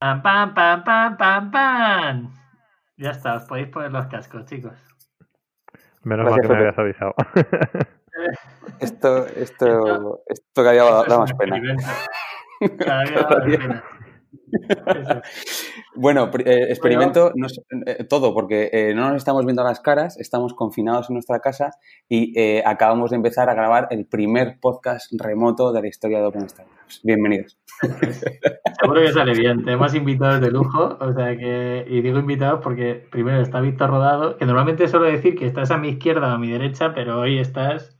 Pam, pam, pam, pam, pam, pam. Ya está, os podéis poner los cascos, chicos. Menos mal que me habías avisado. Esto, esto, esto Esto da es más un pena. Cada día da Cada más día. pena. Bueno, eh, experimento no eh, todo, porque eh, no nos estamos viendo las caras, estamos confinados en nuestra casa y acabamos de empezar a grabar el primer podcast remoto de la historia de Open Startups. Bienvenidos. Seguro que sale bien. Tenemos invitados de lujo, o sea que, y digo invitados porque primero está Víctor Rodado, que normalmente suelo decir que estás a mi izquierda o a mi derecha, pero hoy estás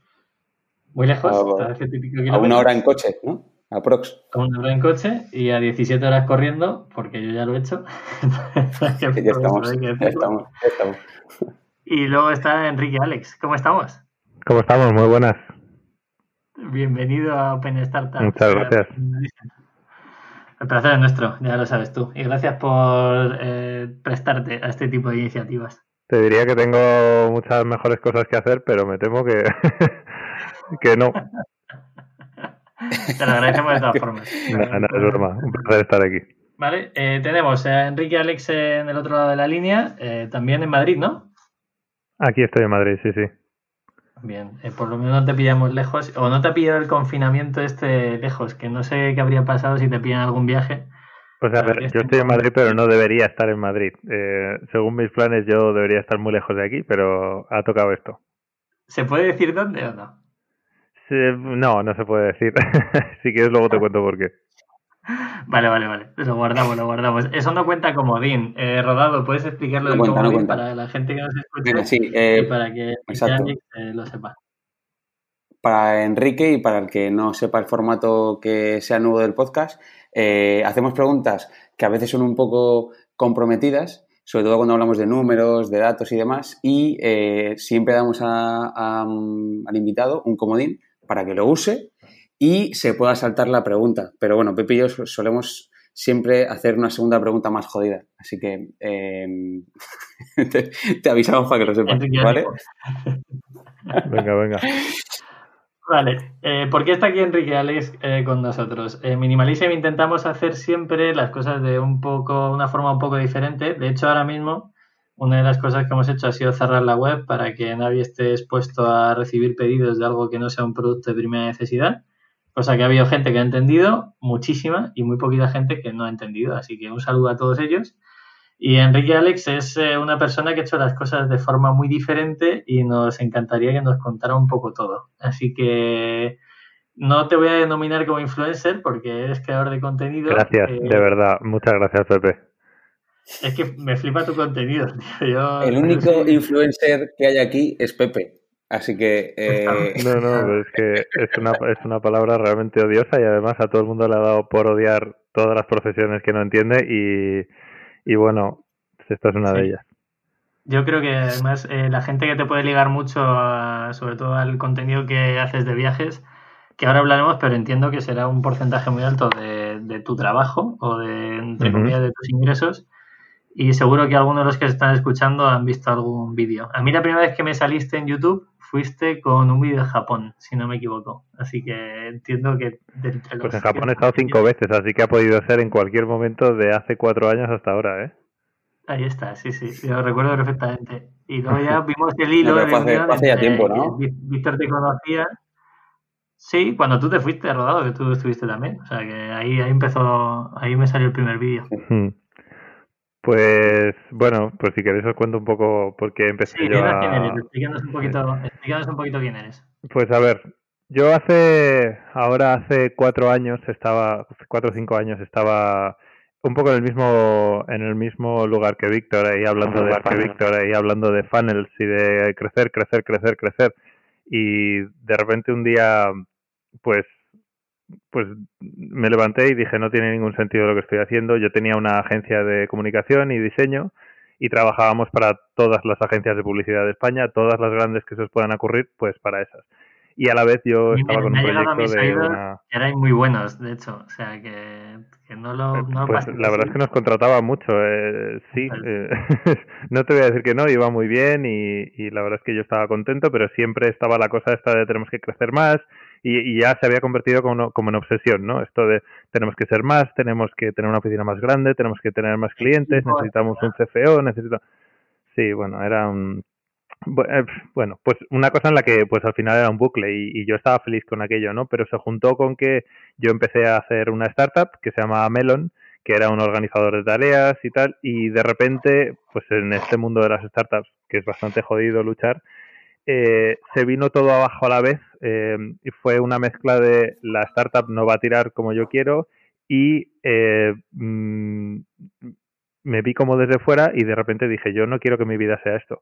muy lejos, estás a A una hora en coche, ¿no? Aprox. a una hora en coche y a 17 horas corriendo, porque yo ya lo he hecho. Ya estamos, ya estamos. Y luego está Enrique Alex. ¿Cómo estamos? ¿Cómo estamos? Muy buenas. Bienvenido a Open Startup. Muchas gracias. El placer es nuestro, ya lo sabes tú. Y gracias por eh, prestarte a este tipo de iniciativas. Te diría que tengo muchas mejores cosas que hacer, pero me temo que, que no. Te lo agradecemos de todas formas. Nada, es broma. Un placer estar aquí. Vale, eh, tenemos a Enrique Alex en el otro lado de la línea, eh, también en Madrid, ¿no? Aquí estoy en Madrid, sí, sí. Bien, eh, por lo menos no te pillamos lejos, o no te ha pillado el confinamiento este lejos, que no sé qué habría pasado si te pillan algún viaje. Pues a Claro, ver, este yo estoy en no- Madrid, pero no debería estar en Madrid. Eh, según mis planes, yo debería estar muy lejos de aquí, pero ha tocado esto. ¿Se puede decir dónde o no? No, no se puede decir. si quieres, luego te cuento por qué. Vale, vale, vale. Lo guardamos, lo guardamos. Eso no cuenta como DIN. Eh, Rodado, ¿puedes explicarlo No cuenta, no para la gente que nos escucha sí, y eh, para que eh, lo sepa? para Enrique y para el que no sepa el formato que sea nuevo del podcast, eh, hacemos preguntas que a veces son un poco comprometidas, sobre todo cuando hablamos de números, de datos y demás, y eh, siempre damos a- a, mm, al invitado un comodín para que lo use y se pueda saltar la pregunta. Pero bueno, Pepe y yo so- solemos siempre hacer una segunda pregunta más jodida, así que eh, te, te avisamos para que lo sepas, ¿vale? Venga, venga. Vale, eh, ¿por qué está aquí Enrique Alex eh, con nosotros? En Minimalism intentamos hacer siempre las cosas de un poco, una forma un poco diferente. De hecho, ahora mismo, una de las cosas que hemos hecho ha sido cerrar la web para que nadie esté expuesto a recibir pedidos de algo que no sea un producto de primera necesidad. Cosa que ha habido gente que ha entendido, muchísima, y muy poquita gente que no ha entendido. Así que un saludo a todos ellos. Y Enrique Alex es eh, una persona que ha hecho las cosas de forma muy diferente y nos encantaría que nos contara un poco todo. Así que no te voy a denominar como influencer porque eres creador de contenido. Gracias, Eh, de verdad. Muchas gracias, Pepe. Es que me flipa tu contenido. tío. Yo- El yo único soy- influencer que hay aquí es Pepe. Así que eh, No, no, pero es que es una, es una palabra realmente odiosa y además a todo el mundo le ha dado por odiar todas las profesiones que no entiende y, y bueno, esta es una de ellas. Yo creo que además eh, la gente que te puede ligar mucho, a- sobre todo al contenido que haces de viajes, que ahora hablaremos, pero entiendo que será un porcentaje muy alto de, de tu trabajo o de, entre comillas, de tus ingresos. Y seguro que algunos de los que están escuchando han visto algún vídeo. A mí la primera vez que me saliste en YouTube fuiste con un vídeo de Japón, si no me equivoco. Así que entiendo que de entre los Pues en Japón he estado cinco veces, así que ha podido ser en cualquier momento de hace cuatro años hasta ahora, ¿eh? Ahí está, sí, sí, lo recuerdo perfectamente. Y luego ya vimos el hilo No, de hace- ya entre tiempo, ¿no? Víctor te conocía. Sí, cuando tú te fuiste rodado, que tú estuviste también. O sea que ahí, ahí empezó, ahí me salió el primer vídeo. Pues bueno, pues si queréis os cuento un poco por qué empecé Sí, yo quién a... eres, explícanos un poquito, explícanos un poquito quién eres. Pues a ver, yo hace, ahora hace cuatro años estaba, cuatro o cinco años estaba un poco en el mismo, en el mismo lugar que Víctor, ahí hablando de que Víctor, ahí hablando de funnels y de crecer, crecer, crecer, crecer. Y de repente un día, pues, pues me levanté y dije no tiene ningún sentido lo que estoy haciendo. Yo tenía una agencia de comunicación y diseño y trabajábamos para todas las agencias de publicidad de España, todas las grandes que se os puedan ocurrir, pues para esas. Y a la vez yo Y estaba me- con me un a proyecto mis de una... erais muy buenos, de hecho. O sea que, que no lo, no Pues la verdad es que nos contrataba mucho, eh, sí. Eh, no te voy a decir que no, iba muy bien y, y la verdad es que yo estaba contento, pero siempre estaba la cosa esta de tenemos que crecer más y, ya se había convertido como, como en obsesión, ¿no? Esto de tenemos que ser más, tenemos que tener una oficina más grande, tenemos que tener más clientes, necesitamos un CFO, necesitamos... Sí, bueno, era un... Eh, bueno, pues una cosa en la que pues al final era un bucle y, yo estaba feliz con aquello, ¿no? Pero se juntó con que yo empecé a hacer una startup que se llama Melon, que era un organizador de tareas y tal, y de repente, pues en este mundo de las startups, que es bastante jodido luchar, eh, se vino todo abajo a la vez eh, y fue una mezcla de la startup no va a tirar como yo quiero y eh, mm, me vi como desde fuera y de repente dije yo no quiero que mi vida sea esto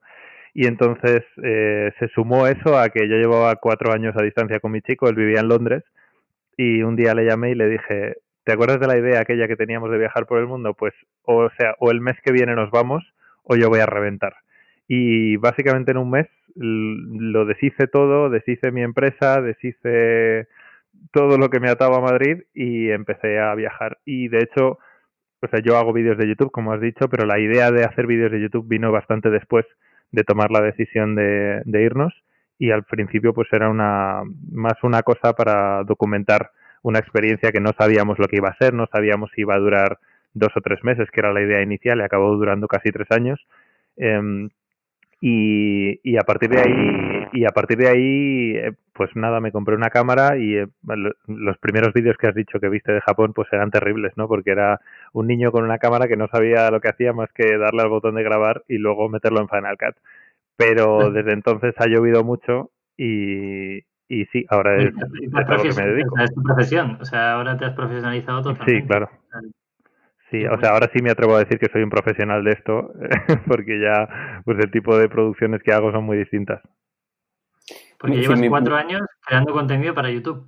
y entonces se sumó eso a que yo llevaba cuatro años a distancia con mi chico él vivía en Londres y un día le llamé y le dije ¿te acuerdas de la idea aquella que teníamos de viajar por el mundo? Pues o sea o el mes que viene nos vamos o yo voy a reventar y básicamente en un mes lo deshice todo, deshice mi empresa, deshice todo lo que me ataba a Madrid y empecé a viajar. Y de hecho, o sea, yo hago vídeos de YouTube, como has dicho, pero la idea de hacer vídeos de YouTube vino bastante después de tomar la decisión de, de irnos y al principio pues era una más una cosa para documentar una experiencia que no sabíamos lo que iba a ser, no sabíamos si iba a durar dos o tres meses, que era la idea inicial, y acabó durando casi tres años. Eh, y, y, a partir de ahí y a partir de ahí eh, pues nada me compré una cámara y eh, los primeros vídeos que has dicho que viste de Japón pues eran terribles no porque era un niño con una cámara que no sabía lo que hacía más que darle al botón de grabar y luego meterlo en Final Cut. Pero desde entonces ha llovido mucho y, y sí ahora es, es a lo que me dedico. es tu profesión o sea ahora te has profesionalizado totalmente. sí claro Sí, o sea, ahora sí me atrevo a decir que soy un profesional de esto, porque ya pues el tipo de producciones que hago son muy distintas. Porque llevas cuatro años creando contenido para YouTube.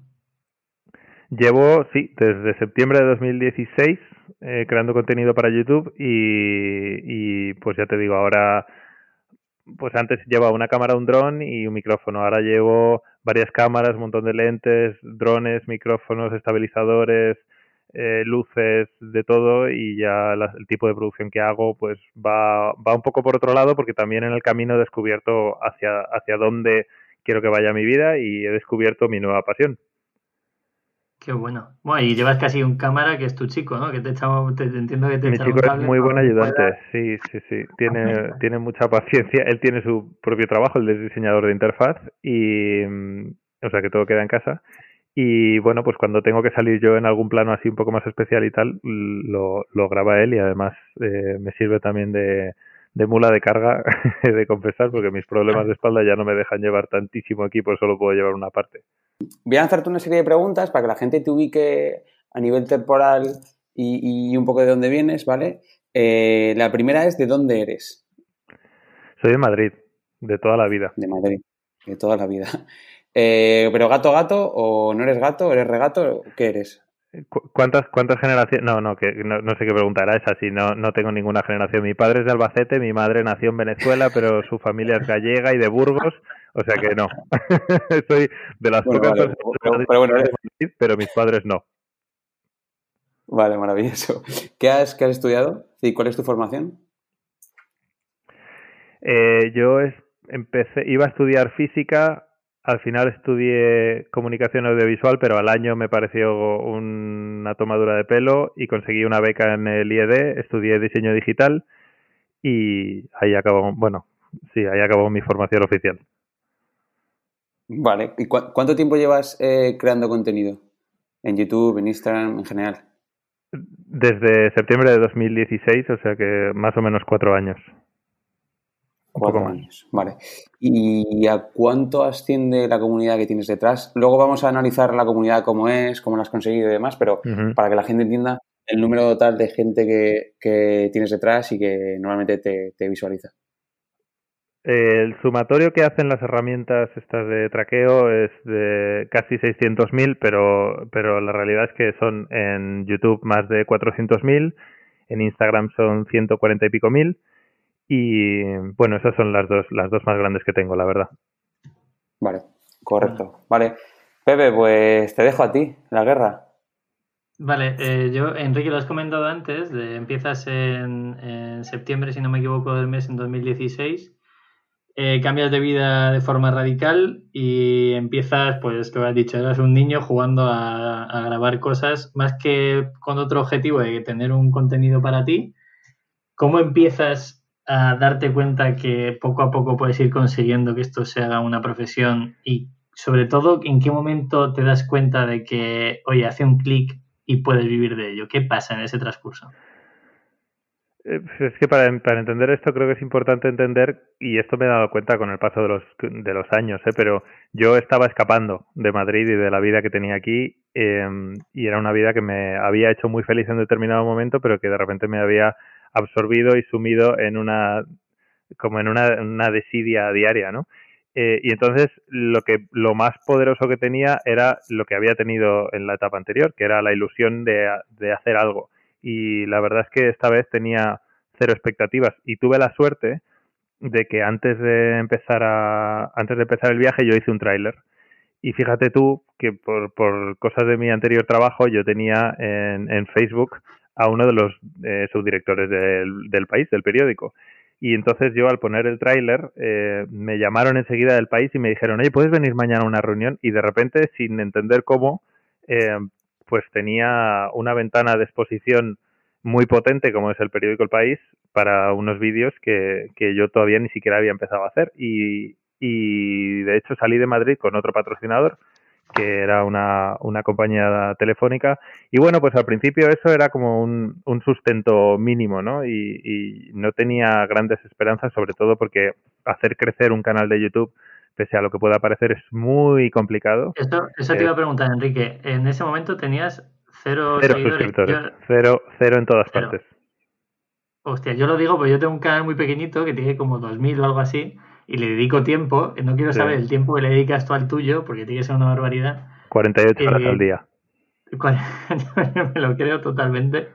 Llevo, sí, desde septiembre de 2016 eh, creando contenido para YouTube y, y pues ya te digo, ahora, pues antes llevaba una cámara, un dron y un micrófono. Ahora llevo varias cámaras, un montón de lentes, drones, micrófonos, estabilizadores, eh, luces, de todo y ya el tipo de producción que hago pues va, va un poco por otro lado porque también en el camino he descubierto hacia, hacia dónde quiero que vaya mi vida y he descubierto mi nueva pasión. Qué bueno. Bueno, y llevas casi un cámara que es tu chico, ¿no? Que te, echamos, te, entiendo que te Mi chico es muy buen ayudante, sí, sí, sí. Tiene, tiene mucha paciencia. Él tiene su propio trabajo, él es diseñador de interfaz y, mm, o sea, que todo queda en casa. Y bueno, pues cuando tengo que salir yo en algún plano así un poco más especial y tal, lo, lo graba él y además eh, me sirve también de, de mula de carga de confesar porque mis problemas de espalda ya no me dejan llevar tantísimo equipo, solo puedo llevar una parte. Voy a lanzarte una serie de preguntas para que la gente te ubique a nivel temporal y, y un poco de dónde vienes, ¿vale? Eh, la primera es ¿de dónde eres? Soy de Madrid, de toda la vida. De Madrid, de toda la vida. Eh, ¿Pero gato, gato o no eres gato? ¿Eres regato? ¿Qué eres? ¿Cuántas, cuántas generaciones? No, no, que no, sé qué preguntará es así, no, no tengo ninguna generación. Mi padre es de Albacete, mi madre nació en Venezuela, pero su familia es gallega y de Burgos, o sea que no. Soy de las pocas personas pero, bueno, pero mis padres no. Vale, maravilloso. ¿Qué has, qué has estudiado? ¿Y cuál es tu formación? Eh, yo empecé, iba a estudiar física, al final estudié comunicación audiovisual, pero al año me pareció una tomadura de pelo y conseguí una beca en el IED, estudié diseño digital y ahí acabó, bueno, sí, ahí acabó mi formación oficial. Vale, ¿y cuánto tiempo llevas eh, creando contenido? ¿En YouTube, en Instagram, en general? Desde septiembre de 2016, o sea que más o menos cuatro años. Cuatro años, vale. ¿Y a cuánto asciende la comunidad que tienes detrás? Luego vamos a analizar la comunidad cómo es, cómo la has conseguido y demás, pero para que la gente entienda el número total de gente que, tienes detrás y que normalmente te, visualiza. El sumatorio que hacen las herramientas estas de traqueo es de casi 600.000, pero, pero la realidad es que son en YouTube más de 400.000, en Instagram son 140 y pico mil y bueno, esas son las dos, las dos más grandes que tengo, la verdad. Vale, correcto. Vale. Pepe, pues te dejo a ti, la guerra. Vale, eh, yo, Enrique, lo has comentado antes, empiezas en, septiembre, si no me equivoco, del mes en 2016. eh, cambias de vida de forma radical y empiezas, pues lo has dicho, eras un niño jugando a, a, grabar cosas más que con otro objetivo de tener un contenido para ti. ¿Cómo empiezas a darte cuenta que poco a poco puedes ir consiguiendo que esto se haga una profesión y sobre todo en qué momento te das cuenta de que, oye, hace un clic y puedes vivir de ello? ¿Qué pasa en ese transcurso? Eh, pues es que para, para, entender esto creo que es importante entender, y esto me he dado cuenta con el paso de los, de los años, ¿eh? pero yo estaba escapando de Madrid y de la vida que tenía aquí, eh, y era una vida que me había hecho muy feliz en determinado momento, pero que de repente me había absorbido y sumido en una, como en una, una desidia diaria, ¿no? Eh, y entonces lo que lo más poderoso que tenía era lo que había tenido en la etapa anterior, que era la ilusión de, de hacer algo. Y la verdad es que esta vez tenía cero expectativas. Y tuve la suerte de que antes de empezar a antes de empezar el viaje yo hice un tráiler. Y fíjate tú que por, por cosas de mi anterior trabajo yo tenía en, en Facebook a uno de los eh, subdirectores del, país, del periódico. Y entonces yo al poner el tráiler eh, me llamaron enseguida del país y me dijeron, oye, ¿puedes venir mañana a una reunión? Y de repente, sin entender cómo, eh, pues tenía una ventana de exposición muy potente como es el periódico El País para unos vídeos que, yo todavía ni siquiera había empezado a hacer y de hecho salí de Madrid con otro patrocinador que era una, una compañía telefónica y bueno pues al principio eso era como un, un sustento mínimo ¿no? Y, y no tenía grandes esperanzas sobre todo porque hacer crecer un canal de YouTube pese a lo que pueda parecer, es muy complicado. Eso, eso te iba a eh, preguntar, Enrique. En ese momento tenías cero, cero suscriptores, cero, cero en todas partes. Hostia, yo lo digo porque yo tengo un canal muy pequeñito que tiene como 2.000 o algo así y le dedico tiempo. No quiero saber el tiempo que le dedicas tú al tuyo porque tiene que ser una barbaridad. 48 horas al día. me lo creo totalmente.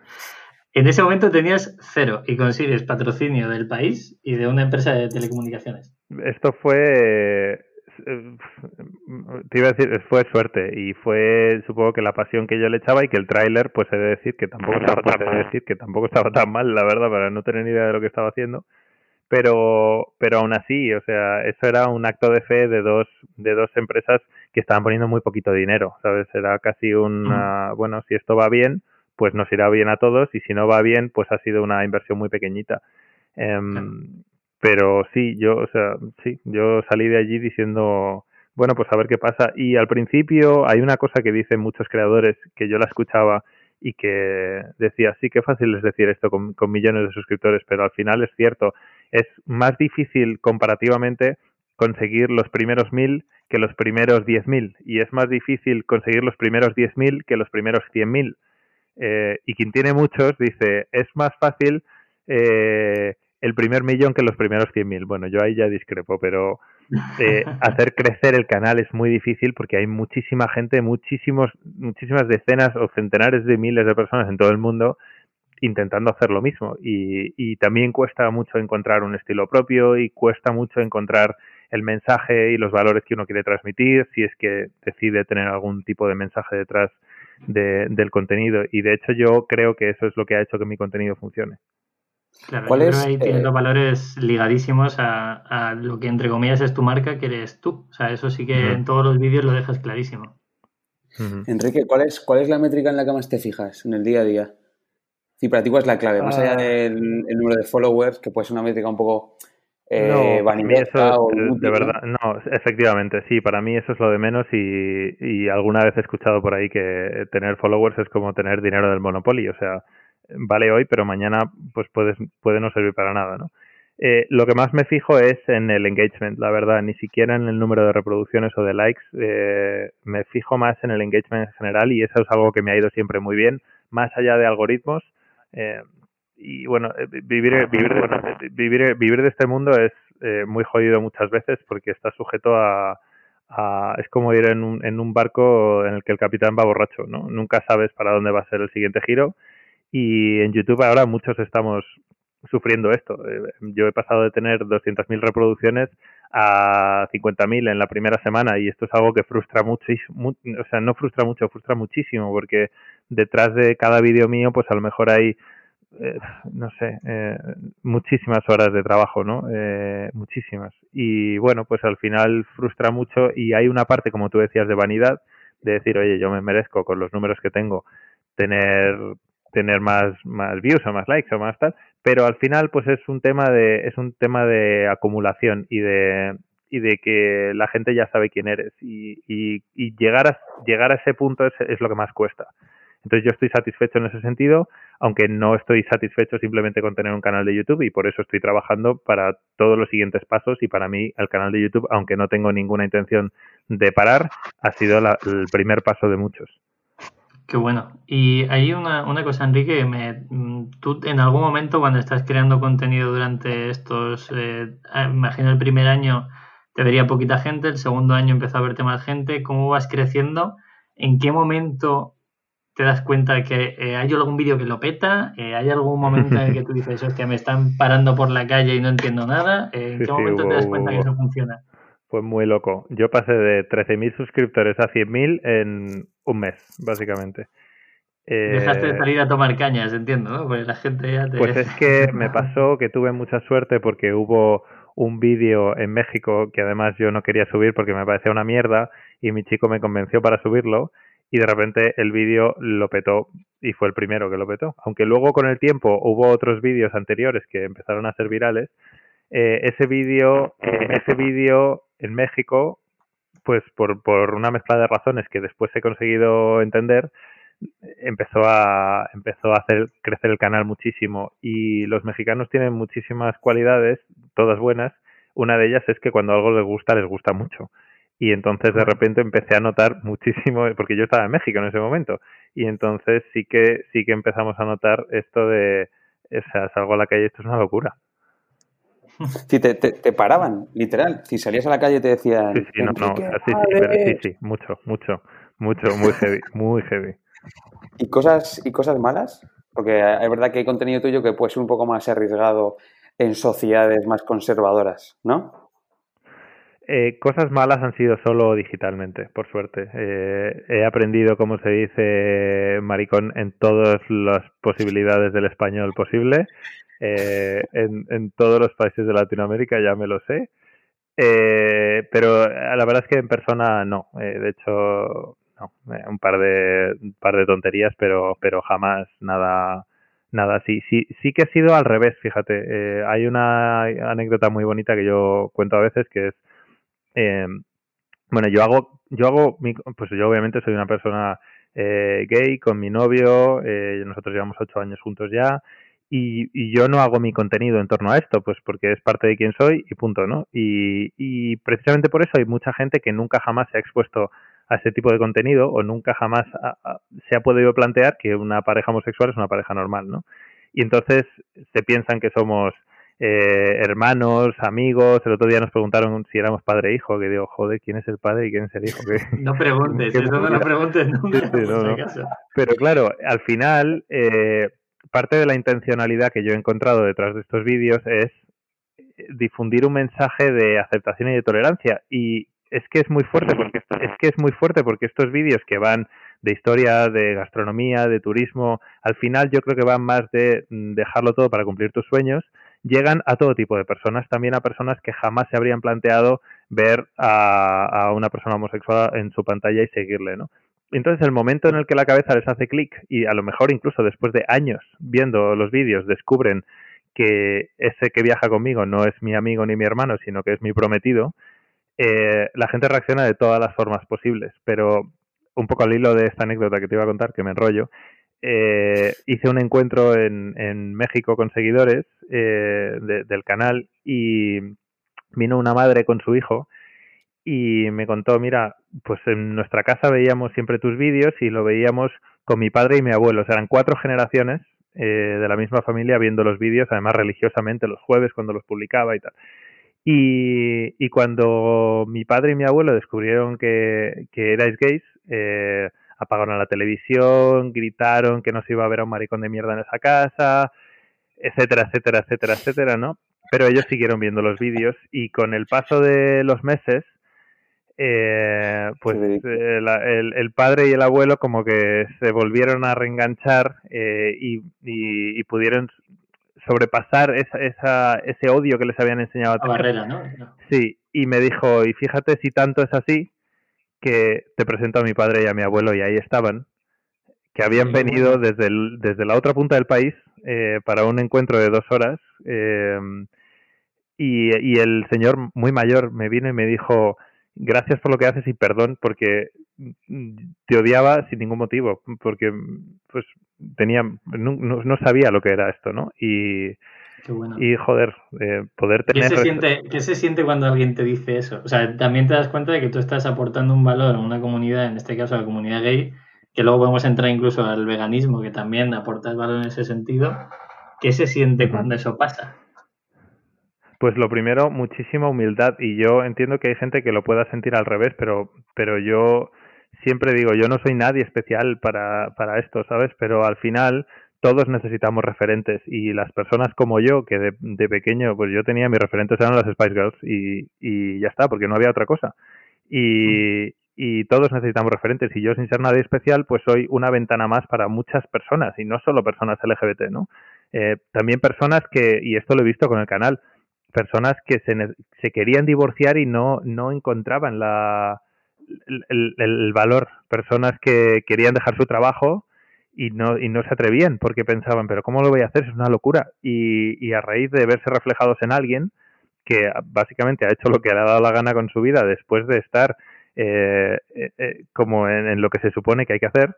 En ese momento tenías cero y consigues patrocinio del país y de una empresa de telecomunicaciones. Esto fue, te iba a decir, fue suerte y fue, supongo que la pasión que yo le echaba y que el tráiler, pues he de decir que tampoco estaba, tan, decir que tampoco estaba tan mal, la verdad, para no tener ni idea de lo que estaba haciendo. Pero, pero aún así, o sea, eso era un acto de fe de dos, de dos empresas que estaban poniendo muy poquito dinero, ¿sabes? Era casi una, mm. bueno, si esto va bien, pues nos irá bien a todos y si no va bien, pues ha sido una inversión muy pequeñita. Eh, pero sí, yo, o sea, sí, yo salí de allí diciendo, bueno, pues a ver qué pasa. Y al principio hay una cosa que dicen muchos creadores que yo la escuchaba y que decía, sí, qué fácil es decir esto con, con millones de suscriptores, pero al final es cierto, es más difícil comparativamente conseguir los primeros mil que los primeros diez mil y es más difícil conseguir los primeros diez mil que los primeros cien mil. Eh, y quien tiene muchos dice, es más fácil eh, el primer millón que los primeros 100.000. Bueno, yo ahí ya discrepo, pero eh, hacer crecer el canal es muy difícil porque hay muchísima gente, muchísimos, muchísimas decenas o centenares de miles de personas en todo el mundo intentando hacer lo mismo. Y, y también cuesta mucho encontrar un estilo propio y cuesta mucho encontrar el mensaje y los valores que uno quiere transmitir, si es que decide tener algún tipo de mensaje detrás de, del contenido. Y de hecho yo creo que eso es lo que ha hecho que mi contenido funcione. Claro, ¿Cuál es, ahí teniendo eh, valores ligadísimos a, lo que entre comillas es tu marca, que eres tú. O sea, eso sí que en todos los vídeos lo dejas clarísimo. Enrique, ¿cuál es, ¿cuál es la métrica en la que más te fijas en el día a día? Sí, para ti, ¿cuál es la clave? Más allá ah. del número de followers, que puede ser una métrica un poco eh, no, eso, de verdad, ¿no? efectivamente, sí, para mí eso es lo de menos y, y alguna vez he escuchado por ahí que tener followers es como tener dinero del Monopoly, o sea, vale hoy, pero mañana pues puede, puede no servir para nada, ¿no? Eh, lo que más me fijo es en el engagement, la verdad, ni siquiera en el número de reproducciones o de likes, eh, me fijo más en el engagement en general y eso es algo que me ha ido siempre muy bien, más allá de algoritmos. Eh, y bueno, eh, vivir, vivir, de, vivir, vivir de este mundo es eh, muy jodido muchas veces porque está sujeto a, a, es como ir en un, en un barco en el que el capitán va borracho, ¿no? Nunca sabes para dónde va a ser el siguiente giro y en YouTube ahora muchos estamos sufriendo esto. Eh, yo he pasado de tener 200.000 reproducciones a 50.000 en la primera semana y esto es algo que frustra mucho, o sea, no frustra mucho, frustra muchísimo porque detrás de cada vídeo mío pues a lo mejor hay eh, no sé, eh, muchísimas horas de trabajo, ¿no? Eh, muchísimas. Y bueno, pues al final frustra mucho y hay una parte, como tú decías, de vanidad, de decir, oye, yo me merezco con los números que tengo tener tener más más views o más likes o más tal, pero al final pues es un tema de es un tema de acumulación y de y de que la gente ya sabe quién eres y, y, llegar a llegar a ese punto es, es lo que más cuesta. Entonces yo estoy satisfecho en ese sentido, aunque no estoy satisfecho simplemente con tener un canal de YouTube y por eso estoy trabajando para todos los siguientes pasos y para mí el canal de YouTube, aunque no tengo ninguna intención de parar, ha sido la, el primer paso de muchos. Qué bueno. Y hay una, una cosa, Enrique, me, mm, tú en algún momento cuando estás creando contenido durante estos, eh, imagino el primer año te vería poquita gente, el segundo año empezó a verte más gente, ¿cómo vas creciendo? ¿En qué momento te das cuenta de que eh, hay algún vídeo que lo peta, eh, hay algún momento en el que tú dices, hostia, me están parando por la calle y no entiendo nada, eh, ¿en Sí, qué sí, momento hubo- te das cuenta que eso funciona? Fue muy loco. Yo pasé de 13.000 suscriptores a 100.000 en un mes, básicamente. Dejaste de Eh, salir a tomar cañas, entiendo, ¿no? Porque la gente ya te... Pues es que me pasó que tuve mucha suerte porque hubo un vídeo en México que además yo no quería subir porque me parecía una mierda y mi chico me convenció para subirlo y de repente el vídeo lo petó y fue el primero que lo petó. Aunque luego con el tiempo hubo otros vídeos anteriores que empezaron a ser virales, eh, ese vídeo, eh, ese vídeo en México, pues por, por una mezcla de razones que después he conseguido entender, empezó a empezó a hacer crecer el canal muchísimo. Y los mexicanos tienen muchísimas cualidades todas buenas. Una de ellas es que cuando algo les gusta les gusta mucho. Y entonces de repente empecé a notar muchísimo porque yo estaba en México en ese momento. Y entonces sí que sí que empezamos a notar esto de o sea salgo a la calle esto es una locura Sí, te, te, te paraban, literal. Si salías a la calle te decían... sí sí no no "Enrique, sí sí pero sí Álvarez". sí mucho mucho mucho muy heavy muy heavy ¿Y cosas, ¿Y cosas malas? Porque es verdad que hay contenido tuyo que puede ser un poco más arriesgado en sociedades más conservadoras, ¿no? Eh, cosas malas han sido solo digitalmente, por suerte. Eh, he aprendido cómo se dice maricón en todas las posibilidades del español posible. Eh, en, todos los países de Latinoamérica ya me lo sé. Eh, pero eh, la verdad es que en persona no. Eh, de hecho, no. Eh, un par de un par de tonterías, pero pero jamás nada nada así. Sí sí que ha sido al revés. Fíjate, hay una anécdota muy bonita que yo cuento a veces que es eh, bueno, yo hago, yo hago, mi- pues yo obviamente soy una persona eh, gay con mi novio, eh, nosotros llevamos ocho años juntos ya, y, y yo no hago mi contenido en torno a esto, pues porque es parte de quien soy y punto, ¿no? Y, y precisamente por eso hay mucha gente que nunca jamás se ha expuesto a ese tipo de contenido o nunca jamás se ha podido plantear que una pareja homosexual es una pareja normal, ¿no? Y entonces se piensan que somos eh, hermanos, amigos. El otro día nos preguntaron si éramos padre e hijo, que digo, joder, ¿quién es el padre y quién es el hijo? No preguntes, Qué eso no lo preguntes nunca, Sí, sí, por no, si no. acaso. Pero claro, al final, eh, parte de la intencionalidad que yo he encontrado detrás de estos vídeos es difundir un mensaje de aceptación y de tolerancia. Y es que es muy fuerte porque es que es muy fuerte porque estos vídeos que van de historia, de gastronomía, de turismo, al final yo creo que van más de mm, dejarlo todo para cumplir tus sueños, llegan a todo tipo de personas, también a personas que jamás se habrían planteado ver a, a una persona homosexual en su pantalla y seguirle, ¿no? Entonces, el momento en el que la cabeza les hace clic y a lo mejor incluso después de años viendo los vídeos descubren que ese que viaja conmigo no es mi amigo ni mi hermano, sino que es mi prometido, eh, la gente reacciona de todas las formas posibles. Pero un poco al hilo de esta anécdota que te iba a contar, que me enrollo, eh, hice un encuentro en, en México con seguidores eh, de- del canal y vino una madre con su hijo y me contó, mira, pues en nuestra casa veíamos siempre tus vídeos y lo veíamos con mi padre y mi abuelo. O sea, eran cuatro generaciones eh, de la misma familia viendo los vídeos, además religiosamente los jueves cuando los publicaba y tal. Y, cuando mi padre y mi abuelo descubrieron que, que erais gays, eh, apagaron la televisión, gritaron que no se iba a ver a un maricón de mierda en esa casa, etcétera, etcétera, etcétera, etcétera, ¿no? Pero ellos siguieron viendo los vídeos y con el paso de los meses eh, pues eh, el, padre y el abuelo como que se volvieron a reenganchar eh, y, y, pudieron sobrepasar esa, esa, ese odio que les habían enseñado a tener. barrera, ¿no? Sí, y me dijo, y fíjate si tanto es así, que te presento a mi padre y a mi abuelo y ahí estaban, que habían venido desde, desde la otra punta del país eh, para un encuentro de dos horas eh, y, y, el señor muy mayor me vino y me dijo gracias por lo que haces y perdón porque te odiaba sin ningún motivo porque pues tenía no, no sabía lo que era esto no y y joder, eh, poder tener... ¿Qué se, siente, ¿Qué se siente cuando alguien te dice eso? O sea, también te das cuenta de que tú estás aportando un valor a una comunidad, en este caso a la comunidad gay, que luego podemos entrar incluso al veganismo, que también aporta valor en ese sentido. ¿Qué se siente cuando eso pasa? Pues lo primero, muchísima humildad y yo entiendo que hay gente que lo pueda sentir al revés, pero, pero yo siempre digo, yo no soy nadie especial para, para esto, ¿sabes? Pero al final todos necesitamos referentes y las personas como yo, que de, de, pequeño, pues yo tenía mis referentes eran las Spice Girls y, y ya está, porque no había otra cosa. Y, y todos necesitamos referentes y yo sin ser nadie especial, pues soy una ventana más para muchas personas y no solo personas LGBT, ¿no? Eh, también personas que, y esto lo he visto con el canal, personas que se, se querían divorciar y no, no encontraban la, el, valor, personas que querían dejar su trabajo y no, y no se atrevían porque pensaban, pero ¿cómo lo voy a hacer? Es una locura. Y, y a raíz de verse reflejados en alguien que básicamente ha hecho lo que le ha dado la gana con su vida después de estar eh, eh, eh, como en, lo que se supone que hay que hacer,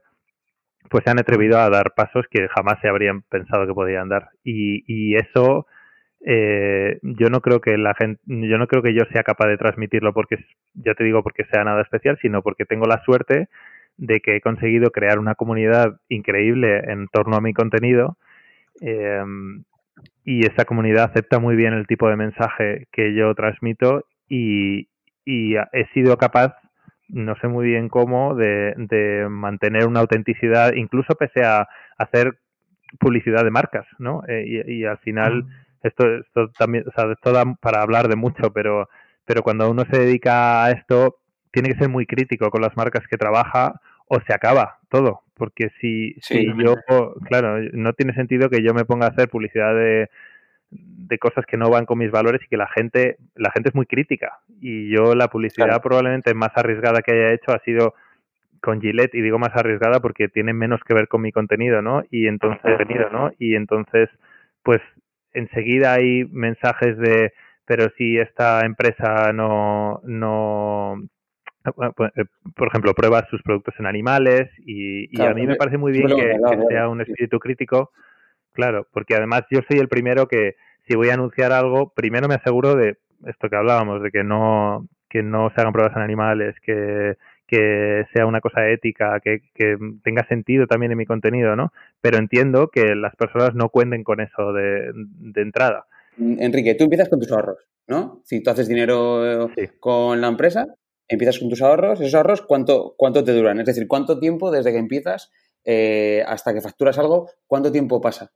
pues se han atrevido a dar pasos que jamás se habrían pensado que podían dar. Y, y eso eh, yo no creo que la gente, yo no creo que yo sea capaz de transmitirlo porque, ya te digo, porque sea nada especial, sino porque tengo la suerte de que he conseguido crear una comunidad increíble en torno a mi contenido eh, y esa comunidad acepta muy bien el tipo de mensaje que yo transmito y, y he sido capaz, no sé muy bien cómo, de, mantener una autenticidad, incluso pese a hacer publicidad de marcas, ¿no? Eh, y, y, al final, esto, esto también, o sea, esto da para hablar de mucho, pero, pero cuando uno se dedica a esto, tiene que ser muy crítico con las marcas que trabaja o se acaba todo. Porque si, si yo, claro, no tiene sentido que yo me ponga a hacer publicidad de, de cosas que no van con mis valores y que la gente, la gente es muy crítica. Y yo la publicidad probablemente más arriesgada que haya hecho ha sido con Gillette, y digo más arriesgada porque tiene menos que ver con mi contenido, ¿no? Y entonces, contenido, ¿no? Y entonces, pues enseguida hay mensajes de pero si esta empresa no, no eh, por ejemplo, prueba sus productos en animales y, a mí me parece muy bien que, sea un espíritu crítico, claro, porque además yo soy el primero que si voy a anunciar algo, primero me aseguro de esto que hablábamos, de que no, que no se hagan pruebas en animales, que, que sea una cosa ética, que, que, tenga sentido también en mi contenido, ¿no? Pero entiendo que las personas no cuenten con eso de, de entrada. Enrique, tú empiezas con tus ahorros, ¿no? Si tú haces dinero con la empresa, empiezas con tus ahorros, esos ahorros, ¿cuánto, cuánto te duran? Es decir, ¿cuánto tiempo desde que empiezas eh, hasta que facturas algo, cuánto tiempo pasa?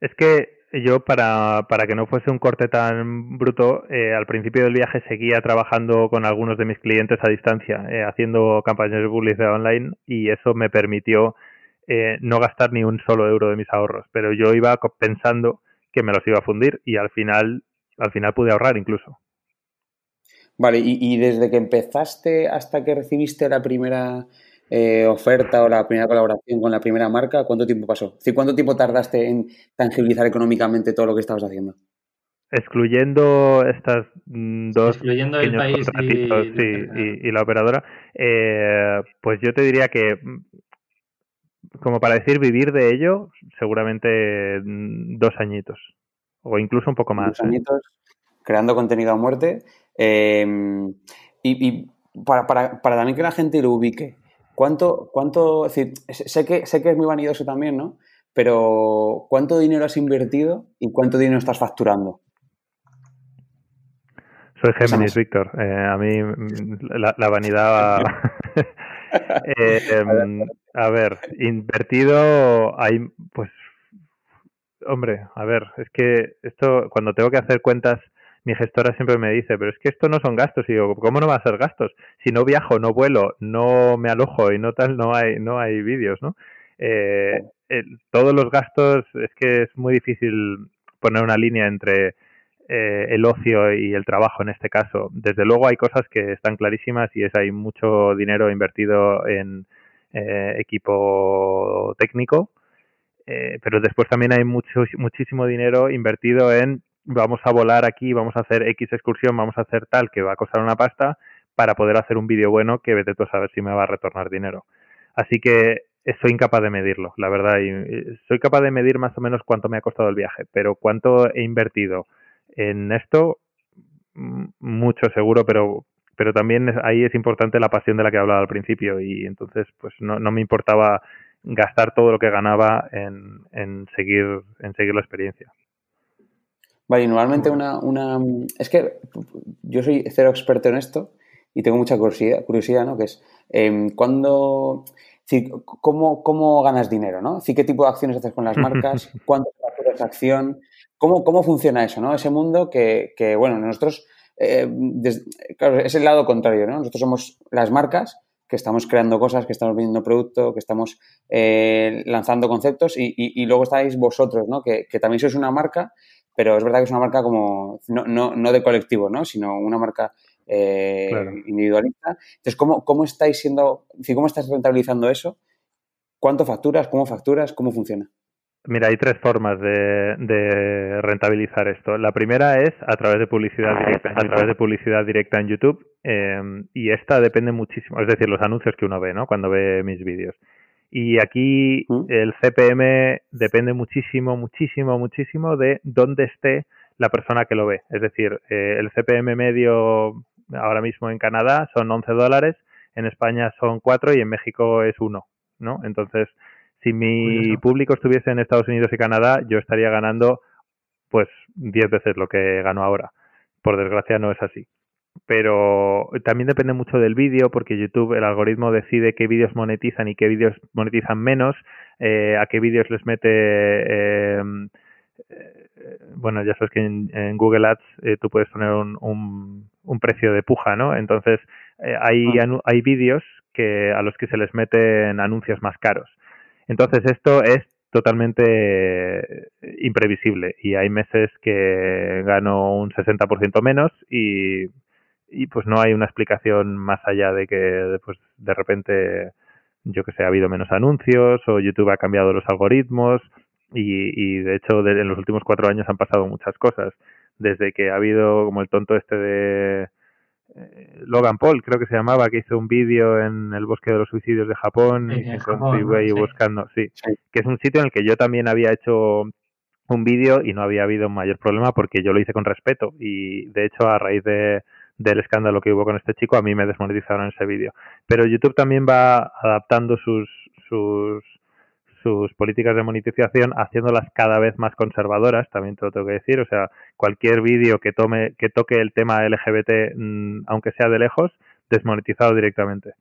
Es que yo, para, para que no fuese un corte tan bruto, eh, al principio del viaje seguía trabajando con algunos de mis clientes a distancia, eh, haciendo campañas de publicidad online y eso me permitió no gastar ni un solo euro de mis ahorros. Pero yo iba pensando que me los iba a fundir y al final, al final pude ahorrar incluso. Vale, y, desde que empezaste hasta que recibiste la primera eh, oferta o la primera colaboración con la primera marca, ¿cuánto tiempo pasó? ¿Cuánto tiempo tardaste en tangibilizar económicamente todo lo que estabas haciendo? Excluyendo estas mm, dos Excluyendo el país y, la operadora, eh, pues yo te diría que, mm, como para decir vivir de ello, seguramente mm, dos añitos o incluso un poco más. Dos ¿eh? añitos creando contenido a muerte. Em, y, para, para, para, también que la gente lo ubique, ¿cuánto, cuánto decir, sé que, sé que es muy vanidoso también, ¿no? Pero ¿cuánto dinero has invertido y cuánto dinero estás facturando? Soy Géminis, Víctor. Eh, a mí mm, la, vanidad... eh, a ver, invertido hay, pues, hombre, a ver, es que esto, cuando tengo que hacer cuentas mi gestora siempre me dice, pero es que esto no son gastos. Y digo, ¿cómo no va a ser gastos? Si no viajo, no vuelo, no me alojo y no tal, no hay, no hay vídeos, ¿no? Eh, todos los gastos es que es muy difícil poner una línea entre eh, el ocio y el trabajo en este caso. Desde luego hay cosas que están clarísimas y es hay mucho dinero invertido en eh, equipo técnico, pero después también hay mucho, muchísimo dinero invertido en vamos a volar aquí, vamos a hacer X excursión, vamos a hacer tal que va a costar una pasta para poder hacer un vídeo bueno que vete tú a saber si me va a retornar dinero. Así que soy incapaz de medirlo, la verdad. Y soy capaz de medir más o menos cuánto me ha costado el viaje, pero cuánto he invertido en esto, mm, mucho seguro, pero pero también ahí es importante la pasión de la que hablaba al principio y entonces pues no, no me importaba gastar todo lo que ganaba en, en seguir en seguir la experiencia. Vale, y normalmente una, una... Es que yo soy cero experto en esto y tengo mucha curiosidad, curiosidad ¿no? Que es, eh, ¿cuándo... ¿cómo, ¿Cómo ganas dinero, no? ¿Qué tipo de acciones haces con las marcas? ¿Cuánto facturas acción? ¿Cómo, ¿Cómo funciona eso, no? Ese mundo que, que bueno, nosotros... Eh, claro, es el lado contrario, ¿no? Nosotros somos las marcas que estamos creando cosas, que estamos vendiendo producto, que estamos eh, lanzando conceptos y, y, y, luego estáis vosotros, ¿no? Que, que también sois una marca pero es verdad que es una marca como, no, no, no de colectivo, ¿no? Sino una marca eh, individualista. Entonces, ¿cómo, ¿cómo estáis siendo, cómo estás rentabilizando eso? ¿Cuánto facturas? ¿Cómo facturas? ¿Cómo funciona? Mira, hay tres formas de, de, rentabilizar esto. La primera es a través de publicidad directa, a través de publicidad directa en YouTube eh, y esta depende muchísimo, es decir, los anuncios que uno ve, ¿no? Cuando ve mis vídeos. Y aquí mm. el CPM depende muchísimo, muchísimo, muchísimo de dónde esté la persona que lo ve. Es decir, eh, el CPM medio ahora mismo en Canadá son 11 dólares, en España son 4 y en México es 1, ¿no? Entonces, si mi público estuviese en Estados Unidos y Canadá, yo estaría ganando pues 10 veces lo que gano ahora. Por desgracia no es así pero también depende mucho del vídeo porque YouTube, el algoritmo decide qué vídeos monetizan y qué vídeos monetizan menos, eh, a qué vídeos les mete... Eh, bueno, ya sabes que en, Google Ads eh, tú puedes poner un, un, precio de puja, ¿no? Entonces, eh, hay, ah. hay vídeos que a los que se les meten anuncios más caros. Entonces, esto es totalmente imprevisible y hay meses que gano un 60% menos y y pues no hay una explicación más allá de que pues, de repente, yo que sé, ha habido menos anuncios o YouTube ha cambiado los algoritmos y, y de hecho en los últimos cuatro años han pasado muchas cosas. Desde que ha habido como el tonto este de eh, Logan Paul, creo que se llamaba, que hizo un vídeo en el bosque de los suicidios de Japón y se ahí buscando, sí, que es un sitio en el que yo también había hecho un vídeo y no había habido mayor problema porque yo lo hice con respeto y de hecho a raíz de del escándalo que hubo con este chico, a mí me desmonetizaron ese vídeo. Pero YouTube también va adaptando sus, sus, sus políticas de monetización haciéndolas cada vez más conservadoras, también te lo tengo que decir, o sea, cualquier vídeo que tome que toque el tema LGBT mm, aunque sea de lejos, desmonetizado directamente.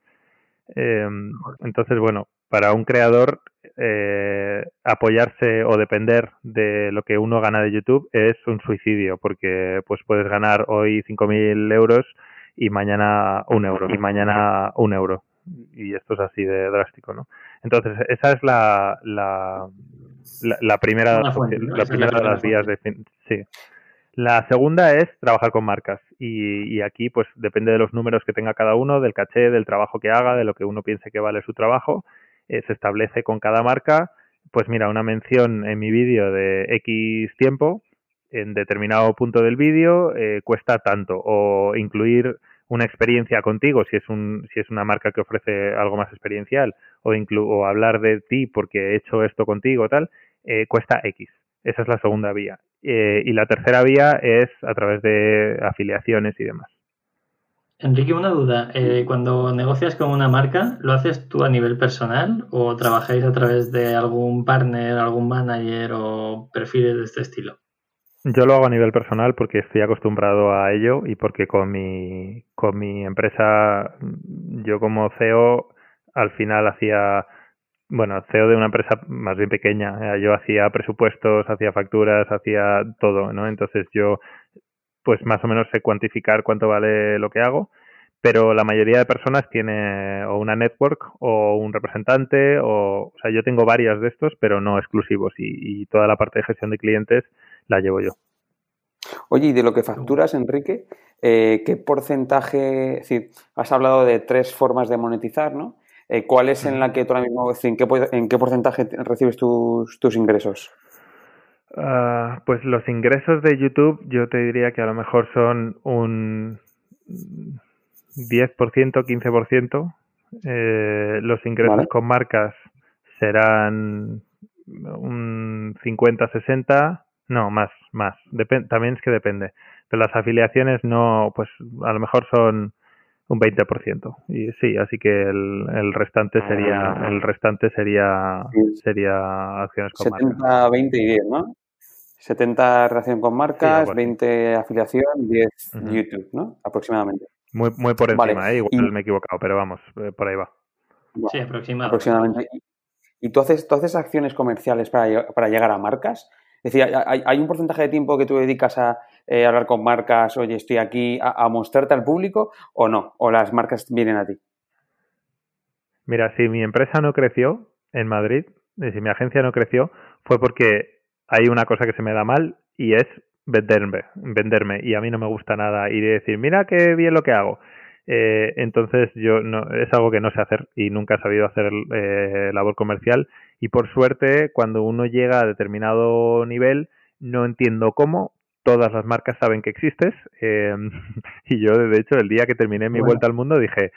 Em, entonces, bueno, para un creador eh, apoyarse o depender de lo que uno gana de YouTube es un suicidio, porque pues puedes ganar hoy 5.000 euros y mañana un euro, y mañana un euro. Y esto es así de drástico, ¿no? Entonces, esa es la, la, la, primera, la primera de las vías de... Sí. La segunda es trabajar con marcas y, y, aquí pues depende de los números que tenga cada uno, del caché, del trabajo que haga, de lo que uno piense que vale su trabajo eh, se establece con cada marca, pues mira, una mención en mi vídeo de X tiempo en determinado punto del vídeo eh, cuesta tanto o incluir una experiencia contigo si es un si es una marca que ofrece algo más experiencial o o hablar de ti porque he hecho esto contigo tal eh, cuesta X. Esa es la segunda vía y la tercera vía es a través de afiliaciones y demás Enrique, una duda. Eh, cuando negocias con una marca, ¿lo haces tú a nivel personal o trabajáis a través de algún partner, algún manager o perfiles de este estilo? Yo lo hago a nivel personal porque estoy acostumbrado a ello y porque con mi, con mi empresa, yo como CEO, al final hacía, bueno, CEO de una empresa más bien pequeña, eh, yo hacía presupuestos, hacía facturas, hacía todo, ¿no? Entonces yo pues más o menos sé cuantificar cuánto vale lo que hago, pero la mayoría de personas tiene o una network o un representante, o, o sea, yo tengo varias de estos, pero no exclusivos y, toda la parte de gestión de clientes la llevo yo. Oye, y de lo que facturas, Enrique, eh, ¿qué porcentaje, es decir, has hablado de tres formas de monetizar, ¿no? Eh, ¿Cuál es en la que tú ahora mismo, en qué, en qué porcentaje recibes tus, tus ingresos? Uh, pues los ingresos de YouTube yo te diría que a lo mejor son un 10%, 15%. Eh, los ingresos vale. con marcas serán un 50, 60. No, más, más. Dep también es que depende. Pero las afiliaciones no, pues a lo mejor son un 20%. Y sí, así que el, el restante sería el restante sería sería acciones con 70, marcas. 20 y 10, ¿no? 70 relación con marcas, sí, 20 afiliación, 10 uh -huh. YouTube, ¿no? Aproximadamente. Muy, muy por encima, vale. ¿eh? igual y... me he equivocado, pero vamos, eh, por ahí va. Sí, aproximadamente. aproximadamente. ¿Y tú haces, tú haces acciones comerciales para, para llegar a marcas? Es decir, ¿hay, hay un porcentaje de tiempo que tú dedicas a eh, hablar con marcas, oye, estoy aquí, a, mostrarte al público o no? ¿O las marcas vienen a ti? Mira, si mi empresa no creció en Madrid, si mi agencia no creció, fue porque hay una cosa que se me da mal y es venderme, venderme. Y a mí no me gusta nada ir y decir, mira qué bien lo que hago. Eh, entonces yo no, es algo que no sé hacer y nunca he sabido hacer eh, labor comercial y por suerte cuando uno llega a determinado nivel no entiendo cómo todas las marcas saben que existes eh, y yo de hecho el día que terminé mi bueno. vuelta al mundo dije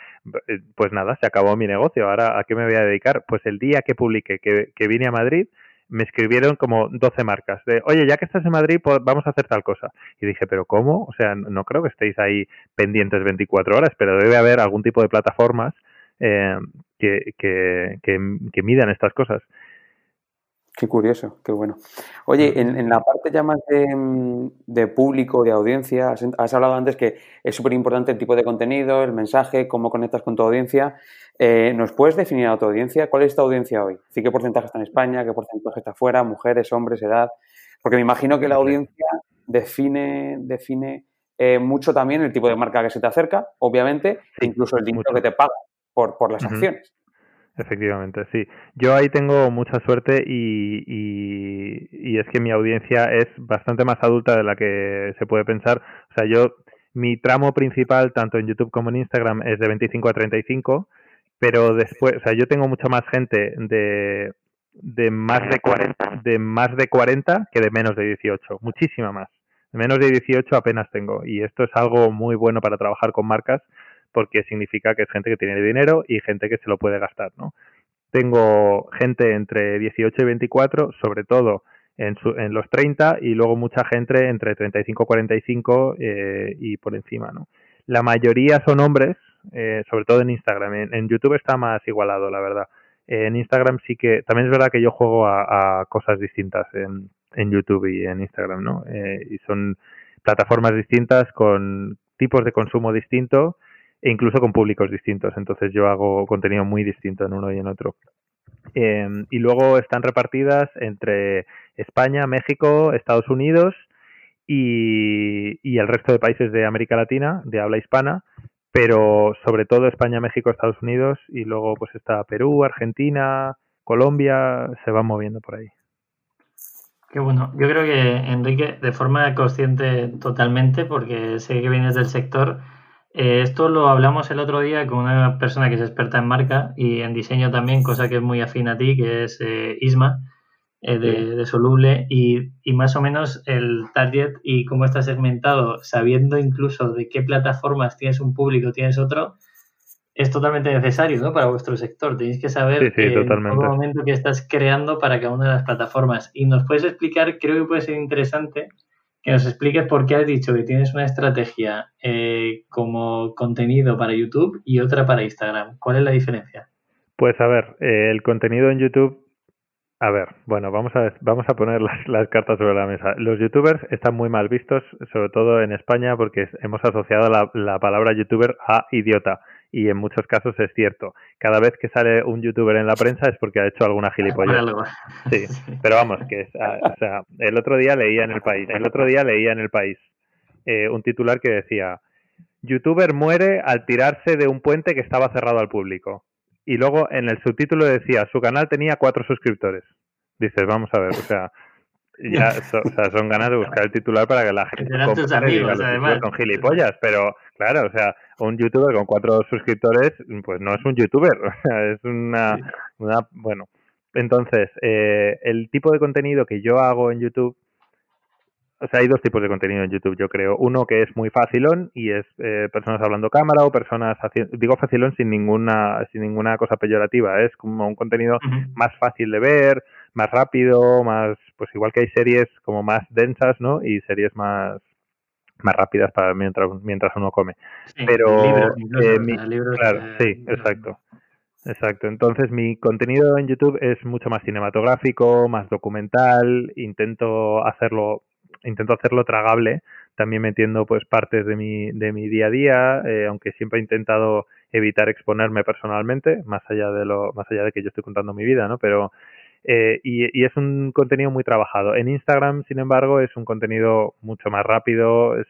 pues nada se acabó mi negocio ahora a qué me voy a dedicar pues el día que publiqué que, que vine a Madrid me escribieron como 12 marcas de, oye, ya que estás en Madrid, pues vamos a hacer tal cosa. Y dije, ¿pero cómo? O sea, no creo que estéis ahí pendientes 24 horas, pero debe haber algún tipo de plataformas eh, que, que, que, que midan estas cosas. Qué curioso, qué bueno. Oye, en, en la parte ya más de, de, público, de audiencia, has, has hablado antes que es súper importante el tipo de contenido, el mensaje, cómo conectas con tu audiencia. Eh, ¿Nos puedes definir a tu audiencia? ¿Cuál es tu audiencia hoy? ¿Sí, ¿Qué porcentaje está en España? ¿Qué porcentaje está afuera? ¿Mujeres, hombres, edad? Porque me imagino que la audiencia define, define eh, mucho también el tipo de marca que se te acerca, obviamente, e incluso el dinero mucho. que te paga por, por las uh -huh. acciones. Efectivamente, sí. Yo ahí tengo mucha suerte y, y, es que mi audiencia es bastante más adulta de la que se puede pensar. O sea, yo, mi tramo principal, tanto en YouTube como en Instagram, es de 25 a 35, pero después, o sea, yo tengo mucha más gente de, de más de 40, de más de 40 que de menos de 18, muchísima más. Menos de 18 apenas tengo y esto es algo muy bueno para trabajar con marcas porque significa que es gente que tiene dinero y gente que se lo puede gastar, ¿no? Tengo gente entre 18 y 24, sobre todo en, su, en los 30, y luego mucha gente entre 35 y 45 eh, y por encima, ¿no? La mayoría son hombres, eh, sobre todo en Instagram. En, YouTube está más igualado, la verdad. En Instagram sí que, también es verdad que yo juego a, a cosas distintas en, YouTube y en Instagram, ¿no? Eh, y son plataformas distintas con tipos de consumo distintos e incluso con públicos distintos. Entonces yo hago contenido muy distinto en uno y en otro. Eh, y luego están repartidas entre España, México, Estados Unidos y, y, el resto de países de América Latina, de habla hispana, pero sobre todo España, México, Estados Unidos y luego pues está Perú, Argentina, Colombia, se van moviendo por ahí. Qué bueno. Yo creo que, Enrique, de forma consciente totalmente, porque sé que vienes del sector, eh, esto lo hablamos el otro día con una persona que es experta en marca y en diseño también, cosa que es muy afín a ti, que es eh, Isma, eh, de, de, Soluble, y, y, más o menos el target y cómo está segmentado, sabiendo incluso de qué plataformas tienes un público, tienes otro, es totalmente necesario ¿no? para vuestro sector. Tenéis que saber sí, sí, en todo momento que estás creando para cada una de las plataformas. Y nos puedes explicar, creo que puede ser interesante, que nos expliques por qué has dicho que tienes una estrategia eh, como contenido para YouTube y otra para Instagram. ¿Cuál es la diferencia? Pues a ver, eh, el contenido en YouTube, a ver, bueno, vamos a, vamos a poner las, las, cartas sobre la mesa. Los youtubers están muy mal vistos, sobre todo en España, porque hemos asociado la, la palabra youtuber a idiota y en muchos casos es cierto. Cada vez que sale un youtuber en la prensa es porque ha hecho alguna gilipollez. Sí, pero vamos, que es, o sea, el otro día leía en el país, el otro día leía en el país eh, un titular que decía, youtuber muere al tirarse de un puente que estaba cerrado al público. Y luego en el subtítulo decía, su canal tenía cuatro suscriptores. Dices, vamos a ver, o sea, ya o sea, son ganas de buscar el titular para que la gente tus amigos, además. con gilipollas, pero claro, o sea, un youtuber con cuatro suscriptores, pues no es un youtuber, o sea, es una, una bueno, entonces, eh, el tipo de contenido que yo hago en YouTube, o sea, hay dos tipos de contenido en YouTube, yo creo. Uno que es muy facilón y es eh, personas hablando cámara o personas haciendo, digo facilón sin ninguna, sin ninguna cosa peyorativa, es como un contenido más fácil de ver, más rápido, más, pues igual que hay series como más densas, ¿no? Y series más, más rápidas para mientras, mientras uno come. Pero, libros, eh, claro, sí, exacto. Exacto, entonces mi contenido en YouTube es mucho más cinematográfico, más documental, intento hacerlo, intento hacerlo tragable, también metiendo pues partes de mi, de mi día a día, eh, aunque siempre he intentado evitar exponerme personalmente, más allá de lo, más allá de que yo estoy contando mi vida, ¿no? Pero eh, y, y, es un contenido muy trabajado. En Instagram, sin embargo, es un contenido mucho más rápido. Eh,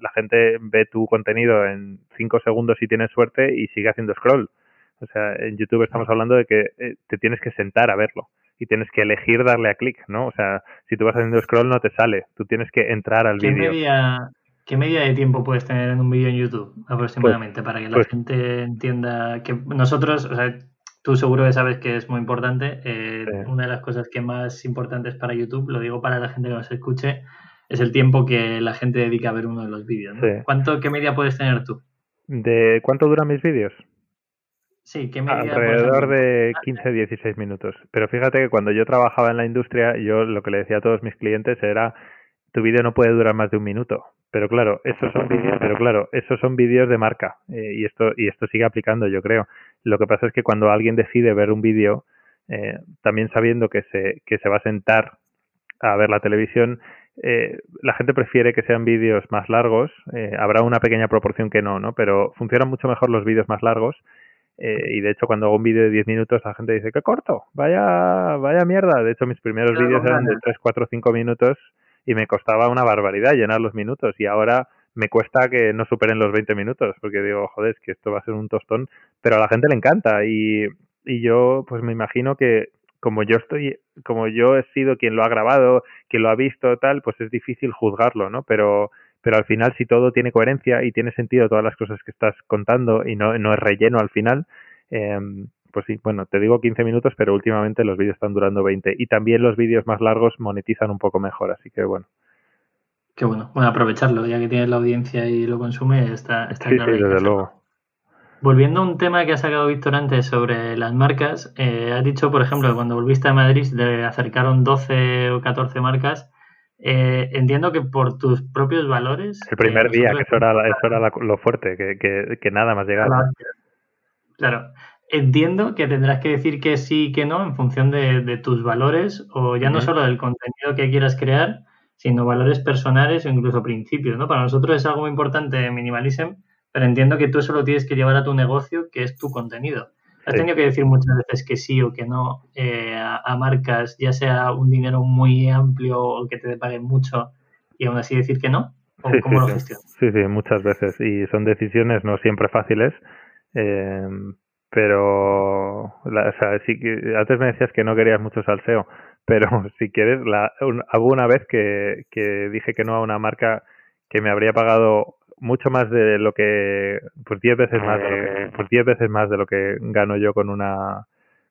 la gente ve tu contenido en cinco segundos si tienes suerte y sigue haciendo scroll. O sea, en YouTube estamos hablando de que eh, te tienes que sentar a verlo y tienes que elegir darle a clic, ¿no? O sea, si tú vas haciendo scroll no te sale, tú tienes que entrar al vídeo. ¿Qué media de tiempo puedes tener en un vídeo en YouTube aproximadamente pues, para que la pues gente entienda que nosotros, o sea, tú seguro que sabes que es muy importante. Eh, una de las cosas que más importantes para YouTube, lo digo para la gente que nos escuche, es el tiempo que la gente dedica a ver uno de los vídeos. ¿Cuánto, qué media puedes tener tú? ¿De cuánto duran mis vídeos? Sí, ¿qué Alrededor de 15, 16 minutos. Pero fíjate que cuando yo trabajaba en la industria, yo lo que le decía a todos mis clientes era, tu vídeo no puede durar más de un minuto. Pero claro, esos son vídeos, pero claro, esos son vídeos de marca eh, y esto y esto sigue aplicando, yo creo. Lo que pasa es que cuando alguien decide ver un vídeo, eh, también sabiendo que se que se va a sentar a ver la televisión, eh, la gente prefiere que sean vídeos más largos. habrá una pequeña proporción que no, ¿no? Pero funcionan mucho mejor los vídeos más largos eh, y de hecho, cuando hago un vídeo de 10 minutos, la gente dice, ¡qué corto! Vaya, vaya mierda. De hecho, mis primeros vídeos eran de 3, 4, 5 minutos y me costaba una barbaridad llenar los minutos. Y ahora me cuesta que no superen los 20 minutos, porque digo, joder, es que esto va a ser un tostón. Pero a la gente le encanta. Y, y yo, pues me imagino que como yo estoy, como yo he sido quien lo ha grabado, quien lo ha visto, tal, pues es difícil juzgarlo, ¿no? Pero pero al final si todo tiene coherencia y tiene sentido todas las cosas que estás contando y no, no es relleno al final, eh, pues sí, bueno, te digo 15 minutos, pero últimamente los vídeos están durando 20 y también los vídeos más largos monetizan un poco mejor, así que bueno. Qué bueno, bueno, aprovecharlo, ya que tienes la audiencia y lo consume, está, está sí, claro. Sí, desde luego. Volviendo a un tema que ha sacado Víctor antes sobre las marcas, eh, has dicho, por ejemplo, que cuando volviste a Madrid le acercaron 12 o 14 marcas eh, entiendo que por tus propios valores. El primer día, que eso era, eso era lo fuerte, que, que, que nada más llegar. Claro. Entiendo que tendrás que decir que sí y que no en función de, tus valores o ya no solo del contenido que quieras crear, sino valores personales o incluso principios. ¿no? Para nosotros es algo muy importante Minimalism, pero entiendo que tú eso lo tienes que llevar a tu negocio, que es tu contenido. Has tenido que decir muchas veces que sí o que no eh, a, marcas, ya sea un dinero muy amplio o que te paguen mucho, y aún así decir que no. ¿O ¿Cómo lo gestionas? Sí, sí, muchas veces. Y son decisiones no siempre fáciles. Eh, pero o sea, sí que, antes me decías que no querías mucho salseo, pero si quieres, la, hubo una vez que, que dije que no a una marca que me habría pagado mucho más de lo que pues 10 veces más de lo que, pues 10 veces más de lo que gano yo con una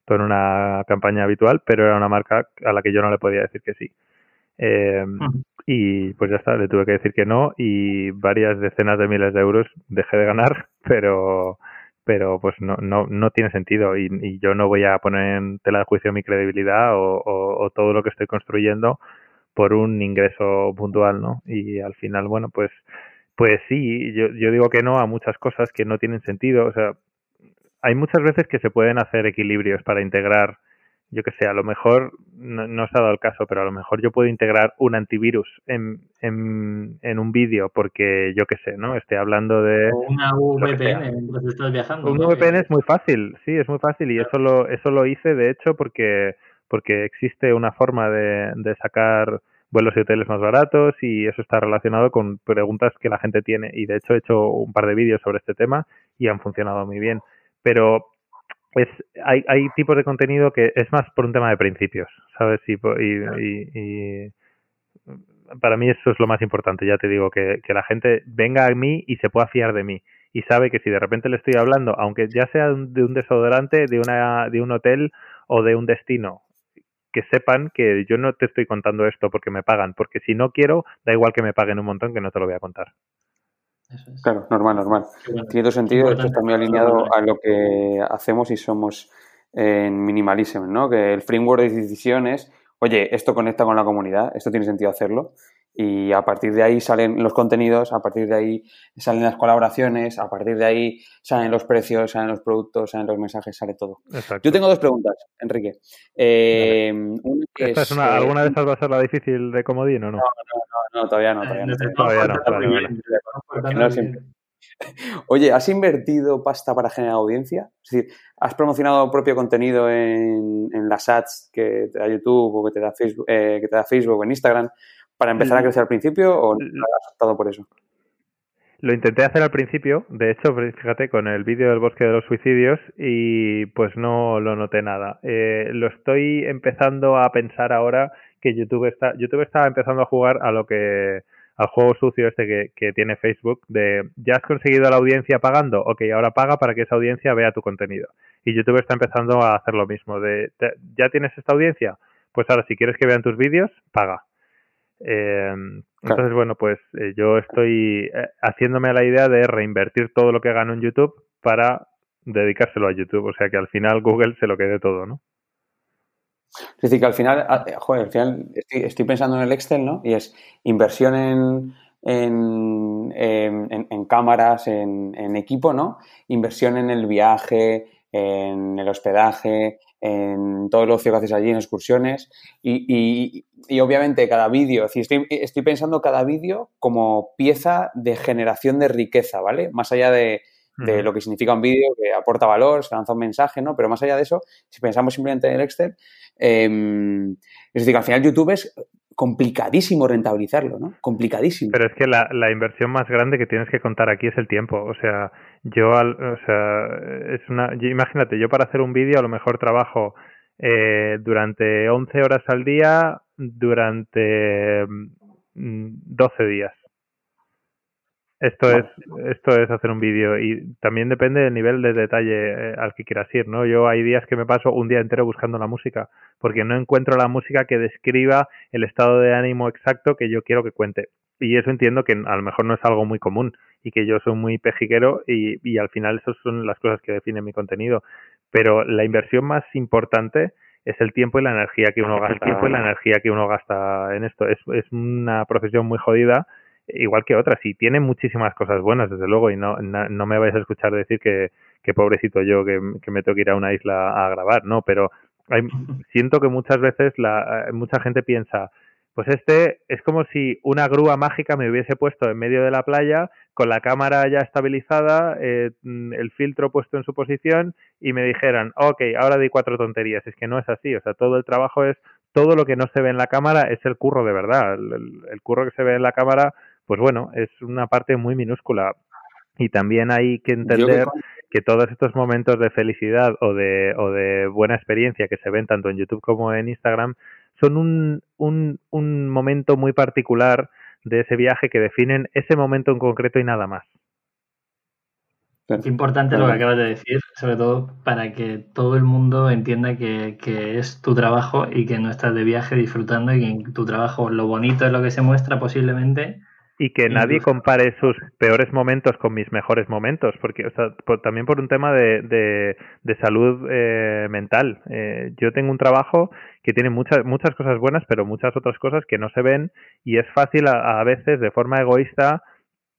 con una campaña habitual pero era una marca a la que yo no le podía decir que sí. Eh, y pues ya está le tuve que decir que no y varias decenas de miles de euros dejé de ganar pero pero pues no no no tiene sentido y, y yo no voy a poner en tela de juicio mi credibilidad o, o, o todo lo que estoy construyendo por un ingreso puntual no y al final bueno pues pues sí, yo, yo digo que no a muchas cosas que no tienen sentido. O sea, hay muchas veces que se pueden hacer equilibrios para integrar, yo que sé, a lo mejor, no, no se ha dado el caso, pero a lo mejor yo puedo integrar un antivirus en, en, en un vídeo porque yo que sé, ¿no? Esté hablando de... O una VPN mientras estás viajando. Un VPN es muy fácil, sí, es muy fácil y eso lo, eso lo hice de hecho porque, porque existe una forma de, de sacar vuelos y hoteles más baratos y eso está relacionado con preguntas que la gente tiene y de hecho he hecho un par de vídeos sobre este tema y han funcionado muy bien. Pero pues hay, hay tipos de contenido que es más por un tema de principios, ¿sabes? Y, y, para mí eso es lo más importante, ya te digo, que, que la gente venga a mí y se pueda fiar de mí y sabe que si de repente le estoy hablando, aunque ya sea de un desodorante, de, una, de un hotel o de un destino, que sepan que yo no te estoy contando esto porque me pagan, porque si no quiero, da igual que me paguen un montón que no te lo voy a contar. Claro, normal, normal. Tiene todo sentido, esto está muy alineado a lo que hacemos y somos en Minimalism, ¿no? Que el framework de decisiones, oye, esto conecta con la comunidad, esto tiene sentido hacerlo y a partir de ahí salen los contenidos, a partir de ahí salen las colaboraciones, a partir de ahí salen los precios, salen los productos, salen los mensajes, sale todo. Yo tengo dos preguntas, Enrique. Eh, ¿Alguna de esas va a ser la difícil de comodín o no? No, no, no, todavía no. Todavía no. Todavía no. Oye, ¿has invertido pasta para generar audiencia? Es decir, ¿has promocionado propio contenido en, en las ads que te da YouTube o que te da Facebook, eh, que te da Facebook o en Instagram? Para empezar a crecer al principio o no has optado por eso? Lo intenté hacer al principio, de hecho, fíjate, con el vídeo del bosque de los suicidios y pues no lo noté nada. Eh, lo estoy empezando a pensar ahora que YouTube está, YouTube está empezando a jugar a lo que al juego sucio este que, que, tiene Facebook de ya has conseguido la audiencia pagando, ok, ahora paga para que esa audiencia vea tu contenido. Y YouTube está empezando a hacer lo mismo de ya tienes esta audiencia, pues ahora si quieres que vean tus vídeos, paga. Eh, entonces, bueno, pues eh, yo estoy eh, haciéndome a la idea de reinvertir todo lo que gano en YouTube para dedicárselo a YouTube. O sea que al final Google se lo quede todo, ¿no? Es decir, que al final, ah, joder, al final estoy, pensando en el Excel, ¿no? Y es inversión en, en, en, cámaras, en, en, equipo, ¿no? Inversión en el viaje, en el hospedaje, en todo el ocio que haces allí, en excursiones. Y, y, obviamente cada vídeo, estoy, estoy pensando cada vídeo como pieza de generación de riqueza, ¿vale? Más allá de, de lo que significa un vídeo, que aporta valor, se lanza un mensaje, ¿no? Pero más allá de eso, si pensamos simplemente en el Excel, eh, es decir, que al final YouTube es complicadísimo rentabilizarlo, ¿no? Complicadísimo. Pero es que la, la, inversión más grande que tienes que contar aquí es el tiempo. O sea, yo, o sea, es una, imagínate, yo para hacer un vídeo a lo mejor trabajo eh, durante 11 horas al día durante 12 mm, días. Esto es, esto es hacer un vídeo y también depende del nivel de detalle eh, al que quieras ir, ¿no? Yo hay días que me paso un día entero buscando la música porque no encuentro la música que describa el estado de ánimo exacto que yo quiero que cuente. Y eso entiendo que a lo mejor no es algo muy común y que yo soy muy pejiquero y, y al final esas son las cosas que definen mi contenido. Pero la inversión más importante es el tiempo y la energía que uno gasta. El tiempo y la energía que uno gasta en esto. Es, es una profesión muy jodida igual que otras, y tiene muchísimas cosas buenas, desde luego, y no, no, me vais a escuchar decir que, que pobrecito yo que, que, me tengo que ir a una isla a grabar, no, pero hay, siento que muchas veces la, eh, mucha gente piensa, pues este es como si una grúa mágica me hubiese puesto en medio de la playa con la cámara ya estabilizada, eh, el filtro puesto en su posición y me dijeran, ok, ahora di cuatro tonterías. Es que no es así, o sea, todo el trabajo es, todo lo que no se ve en la cámara es el curro de verdad. el curro que se ve en la cámara pues bueno, es una parte muy minúscula. Y también hay que entender que todos estos momentos de felicidad o de, o de buena experiencia que se ven tanto en YouTube como en Instagram son un, un, un momento muy particular de ese viaje que definen ese momento en concreto y nada más. Es importante lo que acabas de decir, sobre todo para que todo el mundo entienda que, que, es tu trabajo y que no estás de viaje disfrutando y que en tu trabajo lo bonito es lo que se muestra posiblemente y que nadie compare sus peores momentos con mis mejores momentos, porque o sea, también por un tema de, de, de salud eh, mental. Eh, yo tengo un trabajo que tiene muchas muchas cosas buenas, pero muchas otras cosas que no se ven y es fácil a veces de forma egoísta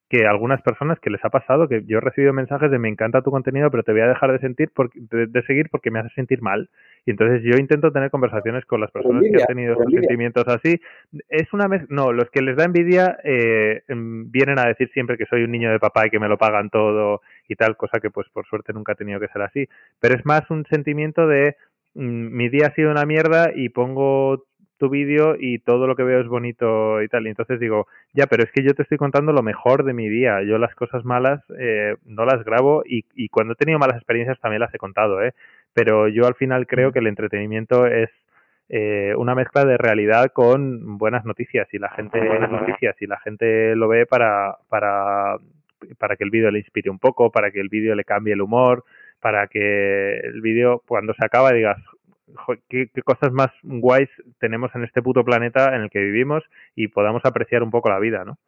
que algunas personas que les ha pasado, que yo he recibido mensajes de me encanta tu contenido, pero te voy a dejar de sentir porque, de, seguir porque me hace sentir mal. Y entonces yo intento tener conversaciones con las personas que han tenido esos sentimientos así. Es una vez, no, los que les da envidia eh, em, vienen a decir siempre que soy un niño de papá y que me lo pagan todo y tal, cosa que pues por suerte nunca ha tenido que ser así. Pero es más un sentimiento de mm, mi día ha sido una mierda y pongo tu vídeo y todo lo que veo es bonito y tal. Y entonces digo, ya, pero es que yo te estoy contando lo mejor de mi día. Yo las cosas malas eh, no las grabo y, y cuando he tenido malas experiencias también las he contado, ¿eh? Pero yo al final creo que el entretenimiento es eh, una mezcla de realidad con buenas noticias y la gente buenas noticias y la gente lo ve para para para que el vídeo le inspire un poco, para que el vídeo le cambie el humor, para que el vídeo cuando se acaba digas ¿qué, qué, cosas más guays tenemos en este puto planeta en el que vivimos y podamos apreciar un poco la vida, ¿no?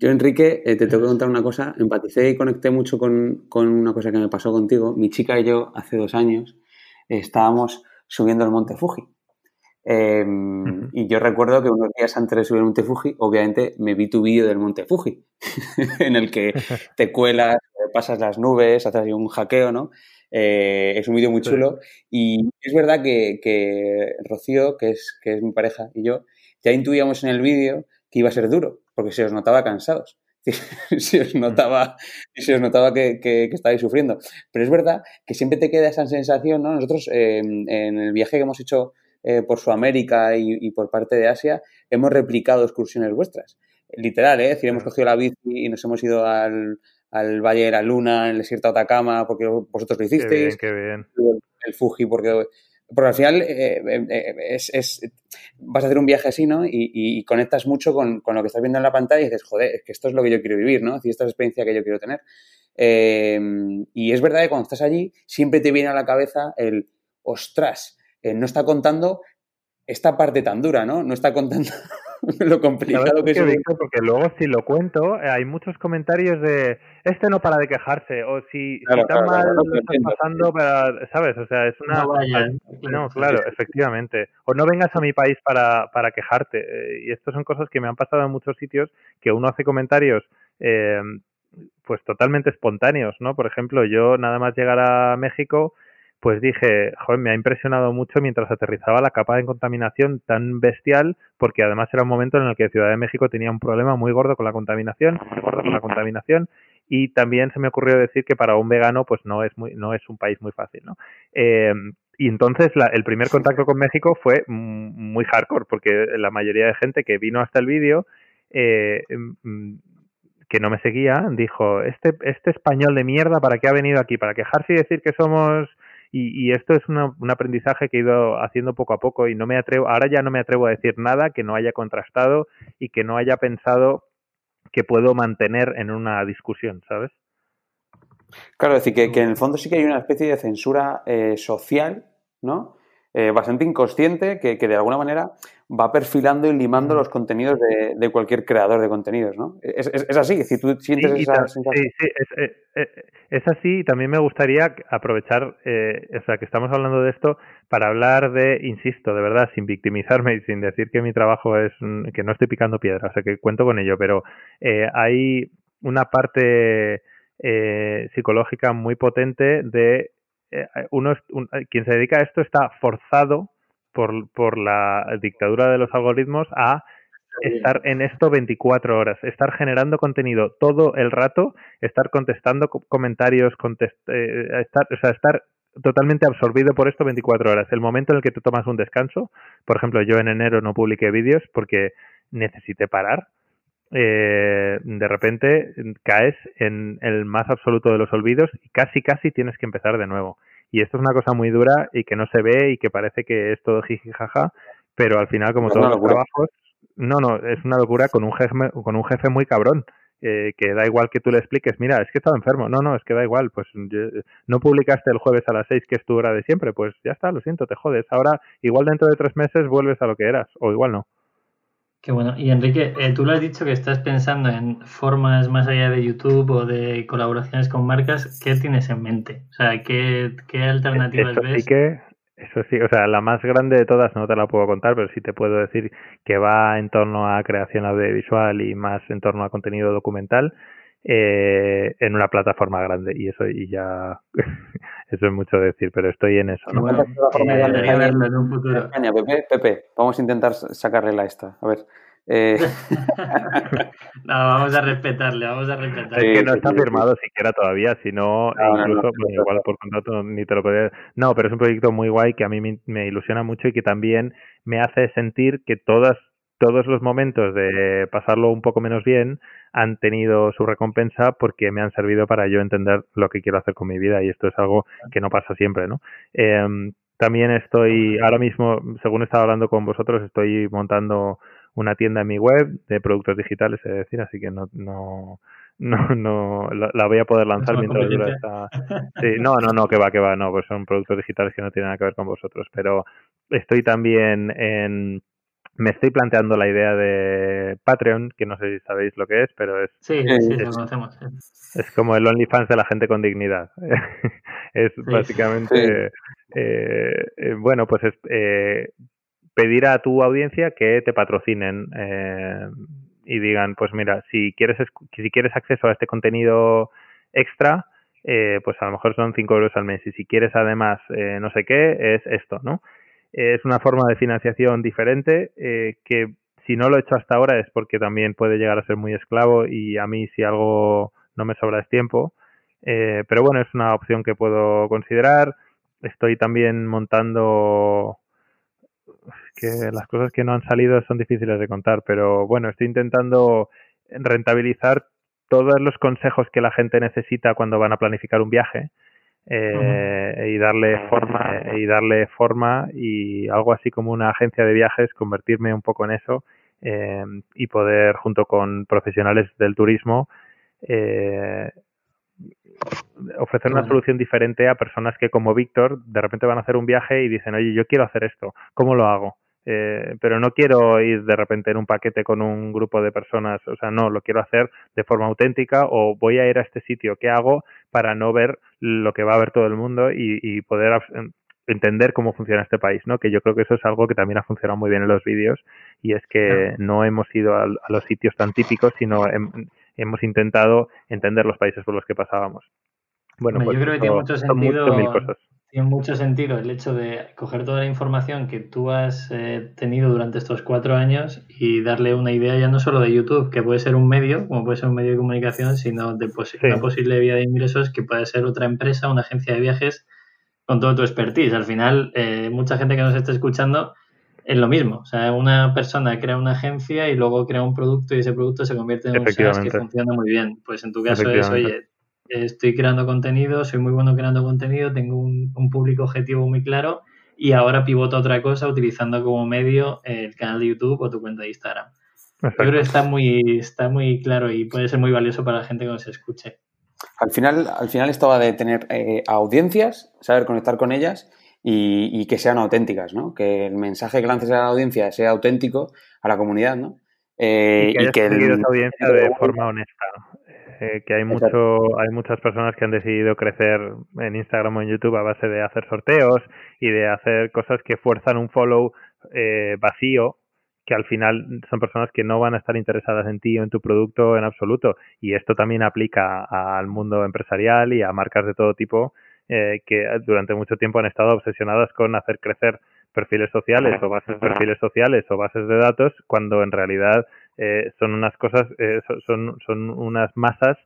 Yo, Enrique, eh, te tengo que contar una cosa. Empaticé y conecté mucho con, con, una cosa que me pasó contigo. Mi chica y yo, hace dos años, estábamos subiendo el Monte Fuji. Eh, uh-huh. Y yo recuerdo que unos días antes de subir el Monte Fuji, obviamente me vi tu vídeo del Monte Fuji, en el que te cuelas, pasas las nubes, haces un hackeo, ¿no? Eh, es un vídeo muy chulo. Y es verdad que, que Rocío, que es, que es mi pareja, y yo, ya intuíamos en el vídeo que iba a ser duro, porque se os notaba cansados. se os notaba, se os notaba que, que, que, estabais sufriendo. Pero es verdad que siempre te queda esa sensación, ¿no? Nosotros eh, en el viaje que hemos hecho eh, por Sudamérica y, y, por parte de Asia, hemos replicado excursiones vuestras. Literal, ¿eh? Es decir, hemos cogido la bici y nos hemos ido al, al Valle de la Luna, en el desierto de Atacama, porque vosotros lo hicisteis. Qué bien, qué bien. El Fuji, porque, porque al final eh, eh, es, es, vas a hacer un viaje así, ¿no? Y, y, conectas mucho con, con, lo que estás viendo en la pantalla y dices, joder, es que esto es lo que yo quiero vivir, ¿no? Y esta es la experiencia que yo quiero tener. Eh, y es verdad que cuando estás allí, siempre te viene a la cabeza el, ostras, no está contando esta parte tan dura, ¿no? No está contando lo complicado que es. Porque luego si lo cuento, hay muchos comentarios de este no para de quejarse, o si, claro, si tan claro, mal claro, lo estás pasando, para, ¿sabes? O sea, es una... No, vaya, no claro, efectivamente. O no vengas a mi país para, para quejarte. Eh, y estas son cosas que me han pasado en muchos sitios, que uno hace comentarios... Eh, pues totalmente espontáneos, ¿no? Por ejemplo, yo nada más llegar a México, pues dije, joder, me ha impresionado mucho mientras aterrizaba la capa de contaminación tan bestial, porque además era un momento en el que Ciudad de México tenía un problema muy gordo con la contaminación, muy gordo con la contaminación, y también se me ocurrió decir que para un vegano, pues no es muy, no es un país muy fácil, ¿no? Eh, y entonces la, el primer contacto con México fue muy hardcore, porque la mayoría de gente que vino hasta el vídeo eh, que no me seguía, dijo, este, este español de mierda, ¿para qué ha venido aquí? ¿Para quejarse y decir que somos y, y, esto es una, un aprendizaje que he ido haciendo poco a poco y no me atrevo, ahora ya no me atrevo a decir nada que no haya contrastado y que no haya pensado que puedo mantener en una discusión, ¿sabes? Claro, es decir, que, que en el fondo sí que hay una especie de censura eh, social, ¿no? Eh, bastante inconsciente que, que, de alguna manera va perfilando y limando los contenidos de, de cualquier creador de contenidos, ¿no? Es, es, es así, si tú sientes sí, esa sensación. Sí, sí, es, es, es, así y también me gustaría aprovechar, eh, o sea, que estamos hablando de esto para hablar de, insisto, de verdad, sin victimizarme y sin decir que mi trabajo es, que no estoy picando piedra, o sea, que cuento con ello, pero eh, hay una parte eh, psicológica muy potente de eh, uno, un, quien se dedica a esto está forzado por, por la dictadura de los algoritmos a estar en esto 24 horas, estar generando contenido todo el rato, estar contestando comentarios, contest eh, estar, o sea, estar totalmente absorbido por esto 24 horas. El momento en el que tú tomas un descanso, por ejemplo, yo en enero no publiqué vídeos porque necesité parar, eh, de repente caes en el más absoluto de los olvidos y casi casi tienes que empezar de nuevo. Y esto es una cosa muy dura y que no se ve y que parece que es todo jiji jaja, pero al final como todos los trabajos, no, no, es una locura con un jefe, con un jefe muy cabrón. Eh, que da igual que tú le expliques, mira, es que estaba enfermo. No, no, es que da igual, pues yo, no publicaste el jueves a las seis, que es tu hora de siempre, pues ya está, lo siento, te jodes. Ahora, igual dentro de tres meses vuelves a lo que eras, o igual no. Qué bueno. Y Enrique, eh, tú lo has dicho que estás pensando en formas más allá de YouTube o de colaboraciones con marcas. ¿Qué tienes en mente? O sea, ¿qué, qué alternativas eso ves? Sí que, eso sí, o sea, la más grande de todas no te la puedo contar, pero sí te puedo decir que va en torno a creación audiovisual y más en torno a contenido documental eh, en una plataforma grande. Y eso y ya, eso es mucho decir, pero estoy en eso. ¿no? Bueno, eh, España, Pepe, Pepe, vamos a intentar sacarle la esta. A ver, Eh, no, vamos a respetarle, vamos a respetarle. Es que no está firmado siquiera todavía, si no, incluso, igual por contrato ni te lo podría... No, pero es un proyecto muy guay que a mí me, ilusiona mucho y que también me hace sentir que todas todos los momentos de pasarlo un poco menos bien han tenido su recompensa porque me han servido para yo entender lo que quiero hacer con mi vida y esto es algo que no pasa siempre, ¿no? Eh, también estoy, ahora mismo, según estaba hablando con vosotros, estoy montando una tienda en mi web de productos digitales, es decir, así que no, no, no, no la, voy a poder lanzar mientras dura esta. Sí, no, no, no, que va, que va, no, pues son productos digitales que no tienen nada que ver con vosotros, pero estoy también en me estoy planteando la idea de Patreon, que no sé si sabéis lo que es, pero es. Sí, sí, lo conocemos. Es como el OnlyFans de la gente con dignidad. es básicamente. Eh, eh, bueno, pues es eh, pedir a tu audiencia que te patrocinen y digan: Pues mira, si quieres, si quieres acceso a este contenido extra, pues a lo mejor son 5 euros al mes. Y si quieres además no sé qué, es esto, ¿no? Es una forma de financiación diferente eh, que si no lo he hecho hasta ahora es porque también puede llegar a ser muy esclavo y a mí si algo no me sobra es tiempo. Eh, pero bueno, es una opción que puedo considerar. Estoy también montando que las cosas que no han salido son difíciles de contar, pero bueno, estoy intentando rentabilizar todos los consejos que la gente necesita cuando van a planificar un viaje eh, y darle forma y darle forma y algo así como una agencia de viajes convertirme un poco en eso eh, y poder junto con profesionales del turismo eh, ofrecer una solución diferente a personas que como Víctor de repente van a hacer un viaje y dicen oye yo quiero hacer esto cómo lo hago eh, pero no quiero ir de repente en un paquete con un grupo de personas, o sea, no, lo quiero hacer de forma auténtica o voy a ir a este sitio, ¿qué hago para no ver lo que va a ver todo el mundo y, poder entender cómo funciona este país, ¿no? Que yo creo que eso es algo que también ha funcionado muy bien en los vídeos y es que no hemos ido a, los sitios tan típicos, sino hemos intentado entender los países por los que pasábamos. Bueno, pues yo creo que tiene mucho sentido. Mil cosas tiene mucho sentido el hecho de coger toda la información que tú has eh, tenido durante estos cuatro años y darle una idea ya no solo de YouTube, que puede ser un medio, como puede ser un medio de comunicación, sino de una posible vía de ingresos que puede ser otra empresa, una agencia de viajes, con todo tu expertise. Al final, eh, mucha gente que nos está escuchando es lo mismo. O sea, una persona crea una agencia y luego crea un producto y ese producto se convierte en un SaaS que funciona muy bien. Pues en tu caso es, oye, estoy creando contenido, soy muy bueno creando contenido, tengo un, público objetivo muy claro y ahora pivoto a otra cosa utilizando como medio el canal de YouTube o tu cuenta de Instagram. Yo creo que está muy, está muy claro y puede ser muy valioso para la gente que nos escuche. Al final, al final estaba de tener eh, audiencias, saber conectar con ellas y, que sean auténticas, ¿no? Que el mensaje que lances a la audiencia sea auténtico a la comunidad, ¿no? Eh, y que, esa audiencia de forma honesta. Eh, que hay mucho hay muchas personas que han decidido crecer en Instagram o en YouTube a base de hacer sorteos y de hacer cosas que fuerzan un follow eh, vacío que al final son personas que no van a estar interesadas en ti o en tu producto en absoluto. Y esto también aplica al mundo empresarial y a marcas de todo tipo eh, que durante mucho tiempo han estado obsesionadas con hacer crecer perfiles sociales o bases perfiles sociales o bases de datos cuando en realidad eh, son unas cosas, eh, son, son unas masas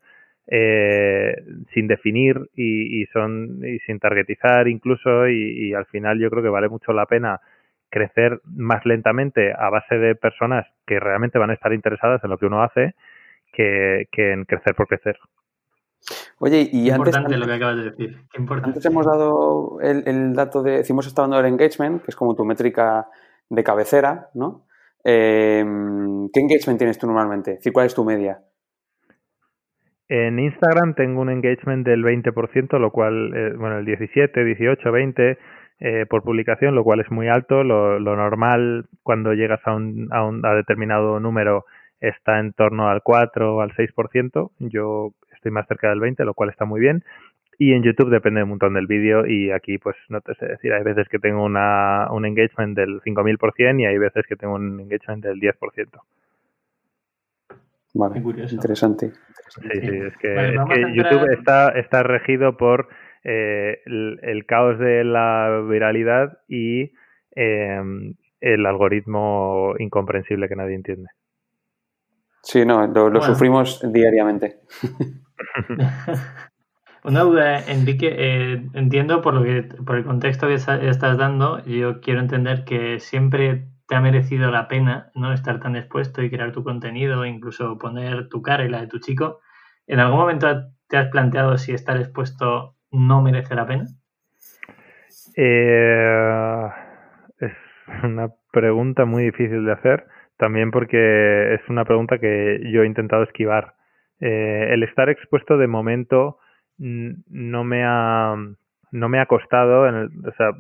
eh, sin definir y, y, son y sin targetizar incluso y, al final yo creo que vale mucho la pena crecer más lentamente a base de personas que realmente van a estar interesadas en lo que uno hace que, que en crecer por crecer. Oye, y antes, importante lo que acabas de decir. Antes hemos dado el, el dato de, hemos estado hablando del engagement, que es como tu métrica de cabecera, ¿no? Eh, ¿Qué engagement tienes tú normalmente? ¿Cuál es tu media? En Instagram tengo un engagement del 20%, lo cual, eh, bueno, el 17, 18, 20 por publicación, lo cual es muy alto. Lo, normal cuando llegas a un, a un a determinado número está en torno al 4 o al 6%. Yo estoy más cerca del 20, lo cual está muy bien. Y en YouTube depende un montón del vídeo y aquí pues no te sé decir, hay veces que tengo una, un engagement del 5000% y hay veces que tengo un engagement del 10%. Vale, interesante. Sí, sí, es que, YouTube está, está regido por eh, el, caos de la viralidad y em, el algoritmo incomprensible que nadie entiende. Sí, no, lo, sufrimos diariamente. Una duda, Enrique, eh, entiendo por lo que por el contexto que estás dando, yo quiero entender que siempre te ha merecido la pena no estar tan expuesto y crear tu contenido, incluso poner tu cara y la de tu chico. ¿En algún momento te has planteado si estar expuesto no merece la pena? Eh, es una pregunta muy difícil de hacer, también porque es una pregunta que yo he intentado esquivar. Eh, el estar expuesto de momento no me ha no me ha costado, en o sea,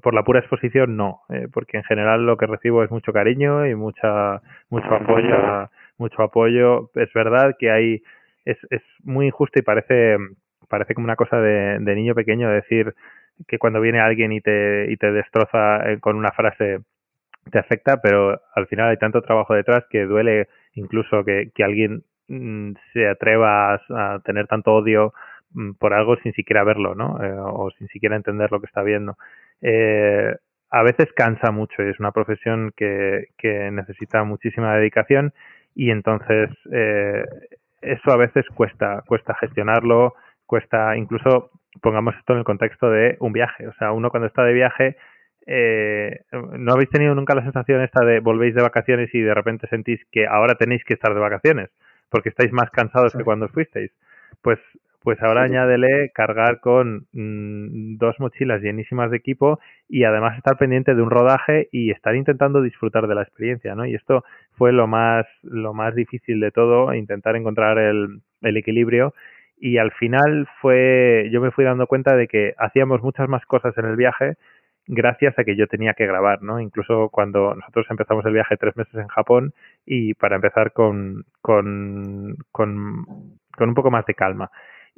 por la pura exposición no, eh, porque en general lo que recibo es mucho cariño y mucha mucho apoyo, mucho apoyo. Es verdad que hay es, es muy injusto y parece parece como una cosa de, de niño pequeño decir que cuando viene alguien y te y te destroza eh, con una frase te afecta, pero al final hay tanto trabajo detrás que duele incluso que, que alguien mm, se atreva a tener tanto odio por algo sin siquiera verlo, ¿no? Eh, o sin siquiera entender lo que está viendo. Eh, a veces cansa mucho y es una profesión que, que necesita muchísima dedicación y entonces eh, eso a veces cuesta, cuesta gestionarlo, cuesta incluso pongamos esto en el contexto de un viaje, o sea, uno cuando está de viaje eh, ¿no habéis tenido nunca la sensación esta de volvéis de vacaciones y de repente sentís que ahora tenéis que estar de vacaciones porque estáis más cansados que cuando fuisteis? Pues pues ahora añádele cargar con mm, dos mochilas llenísimas de equipo y además estar pendiente de un rodaje y estar intentando disfrutar de la experiencia, ¿no? Y esto fue lo más, lo más difícil de todo, intentar encontrar el, el equilibrio y al final fue, yo me fui dando cuenta de que hacíamos muchas más cosas en el viaje gracias a que yo tenía que grabar, ¿no? Incluso cuando nosotros empezamos el viaje tres meses en Japón y para empezar con, con, con, con un poco más de calma.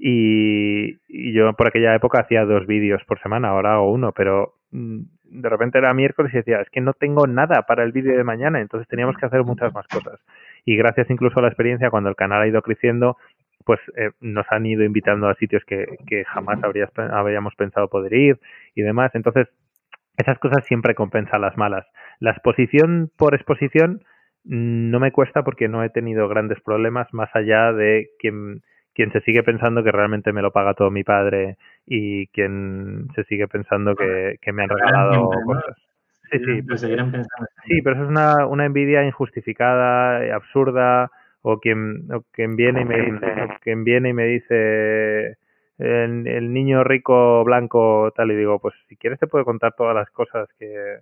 Y, yo por aquella época hacía dos vídeos por semana, ahora hago uno, pero mm, de repente era miércoles y decía, es que no tengo nada para el vídeo de mañana, entonces teníamos que hacer muchas más cosas. Y gracias incluso a la experiencia, cuando el canal ha ido creciendo, pues eh, nos han ido invitando a sitios que, que jamás habrías, habríamos pensado poder ir y demás. Entonces, esas cosas siempre compensan las malas. La exposición por exposición mm, no me cuesta porque no he tenido grandes problemas más allá de que quien se sigue pensando que realmente me lo paga todo mi padre y quien se sigue pensando que, me han regalado cosas. Sí, sí. Pues, sí, pero eso es una, una envidia injustificada, eh, absurda, o quien, o quien viene y me dice, quien viene y me dice el, el, niño rico blanco tal y digo, pues si quieres te puedo contar todas las cosas que,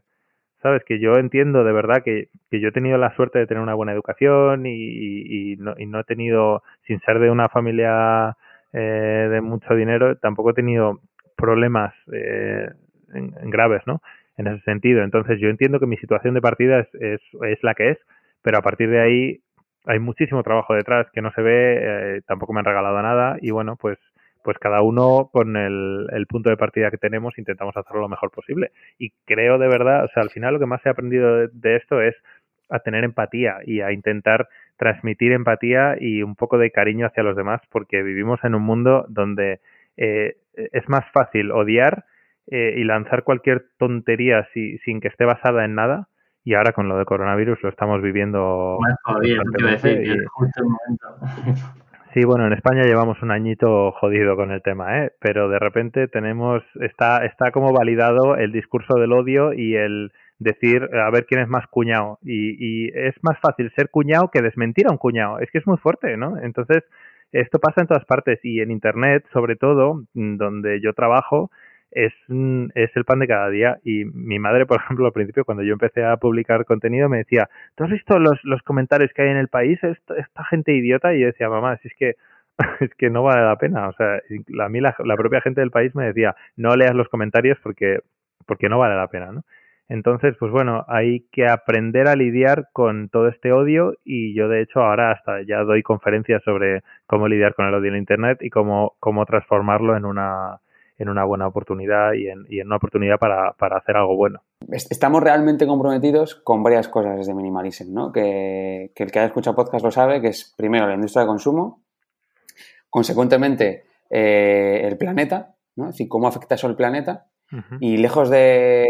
sabes que yo entiendo de verdad que, que yo he tenido la suerte de tener una buena educación y, y, no, y no he tenido, sin ser de una familia eh, de mucho dinero, tampoco he tenido problemas eh, graves, ¿no? En ese sentido. Entonces yo entiendo que mi situación de partida es, es, es la que es, pero a partir de ahí hay muchísimo trabajo detrás que no se ve, eh, tampoco me han regalado nada y bueno, pues pues cada uno con el, el, punto de partida que tenemos intentamos hacerlo lo mejor posible. Y creo de verdad, o sea, al final lo que más he aprendido de, esto es a tener empatía y a intentar transmitir empatía y un poco de cariño hacia los demás porque vivimos en un mundo donde eh, es más fácil odiar eh, y lanzar cualquier tontería si, sin que esté basada en nada y ahora con lo de coronavirus lo estamos viviendo. Sí, bueno, en España llevamos un añito jodido con el tema, ¿eh? pero de repente tenemos, está, está como validado el discurso del odio y el decir a ver quién es más cuñado. Y, y es más fácil ser cuñado que desmentir a un cuñado. Es que es muy fuerte, ¿no? Entonces, esto pasa en todas partes y en Internet, sobre todo, donde yo trabajo, es, es el pan de cada día. Y mi madre, por ejemplo, al principio, cuando yo empecé a publicar contenido, me decía, ¿tú has visto los, los comentarios que hay en el país? Esta, esta gente idiota. Y yo decía, mamá, si es que es que no vale la pena. O sea, a mí la, la, propia gente del país me decía, no leas los comentarios porque, porque no vale la pena, ¿no? Entonces, pues bueno, hay que aprender a lidiar con todo este odio y yo de hecho ahora hasta ya doy conferencias sobre cómo lidiar con el odio en Internet y cómo, cómo transformarlo en una, en una buena oportunidad y en, y en una oportunidad para, para, hacer algo bueno. Estamos realmente comprometidos con varias cosas desde Minimalism, ¿no? Que, que el que haya escuchado podcast lo sabe, que es primero la industria de consumo, consecuentemente eh, el planeta, ¿no? Es decir, cómo afecta eso al planeta. Y lejos de,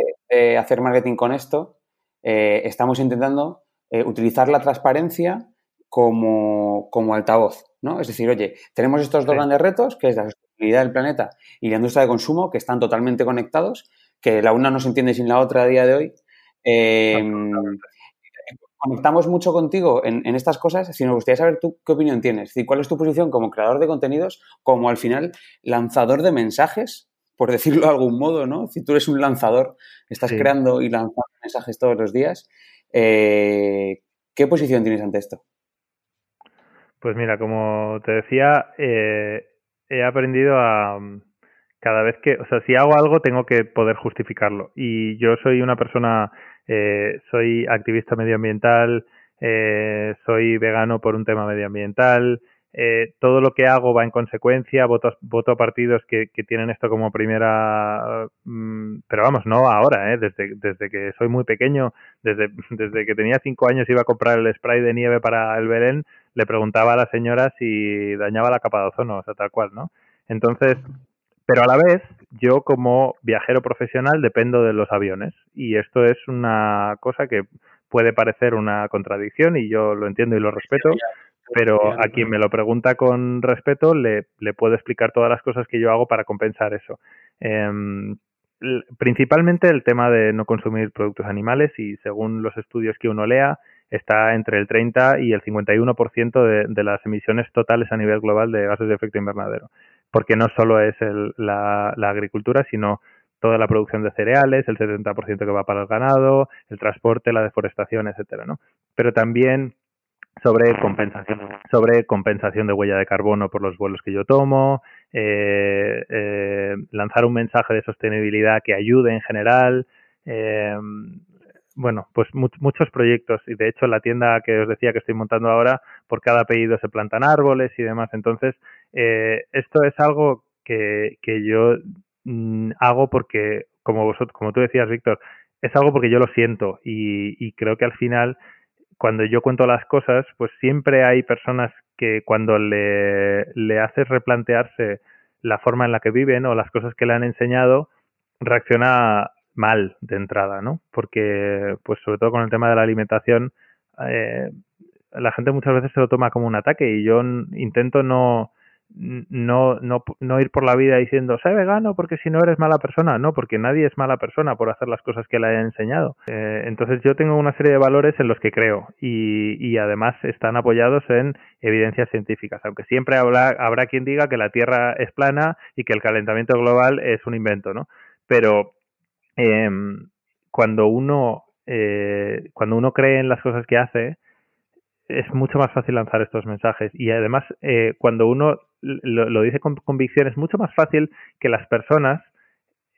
hacer marketing con esto, eh, estamos intentando eh, utilizar la transparencia como, como altavoz, ¿no? Es decir, oye, tenemos estos dos grandes retos, que es la sostenibilidad del planeta y la industria de consumo, que están totalmente conectados, que la una no se entiende sin la otra a día de hoy. Em, conectamos mucho contigo en, estas cosas, si nos gustaría saber tú qué opinión tienes, es cuál es tu posición como creador de contenidos, como al final lanzador de mensajes, por decirlo de algún modo, ¿no? Si tú eres un lanzador, estás creando y lanzando mensajes todos los días, eh, ¿qué posición tienes ante esto? Pues mira, como te decía, eh, he aprendido a cada vez que, o sea, si hago algo tengo que poder justificarlo. Y yo soy una persona, eh, soy activista medioambiental, eh, soy vegano por un tema medioambiental, eh, todo lo que hago va en consecuencia, voto, voto a partidos que, tienen esto como primera, mm, pero vamos, no ahora, ¿eh? desde, desde que soy muy pequeño, desde, desde que tenía cinco años iba a comprar el spray de nieve para el Belén, le preguntaba a la señora si dañaba la capa de ozono, o sea, tal cual, ¿no? Entonces, pero a la vez, yo como viajero profesional dependo de los aviones y esto es una cosa que puede parecer una contradicción y yo lo entiendo y lo respeto, pero a quien me lo pregunta con respeto le, le puedo explicar todas las cosas que yo hago para compensar eso. Em, principalmente el tema de no consumir productos animales y según los estudios que uno lea está entre el 30 y el 51% de, de las emisiones totales a nivel global de gases de efecto invernadero, porque no solo es el, la, la agricultura, sino toda la producción de cereales, el 70% que va para el ganado, el transporte, la deforestación, etcétera, ¿no? Pero también sobre compensación, sobre compensación de huella de carbono por los vuelos que yo tomo, eh, eh, lanzar un mensaje de sostenibilidad que ayude en general, eh, bueno, pues muchos proyectos y de hecho la tienda que os decía que estoy montando ahora, por cada apellido se plantan árboles y demás. Entonces, esto es algo que, que yo mm, hago porque, como vosotros, como tú decías, Víctor, es algo porque yo lo siento y, y creo que al final cuando yo cuento las cosas, pues siempre hay personas que cuando le, le haces replantearse la forma en la que viven o las cosas que le han enseñado, reacciona mal de entrada, ¿no? Porque, pues sobre todo con el tema de la alimentación, eh, la gente muchas veces se lo toma como un ataque y yo intento no, no, no, no ir por la vida diciendo, sé vegano porque si no eres mala persona. No, porque nadie es mala persona por hacer las cosas que le haya enseñado. Eh, entonces yo tengo una serie de valores en los que creo y, y además están apoyados en evidencias científicas, aunque siempre habrá, habrá quien diga que la Tierra es plana y que el calentamiento global es un invento, ¿no? Pero eh, cuando uno eh, cuando uno cree en las cosas que hace, es mucho más fácil lanzar estos mensajes y además eh, cuando uno lo, dice con convicción, es mucho más fácil que las personas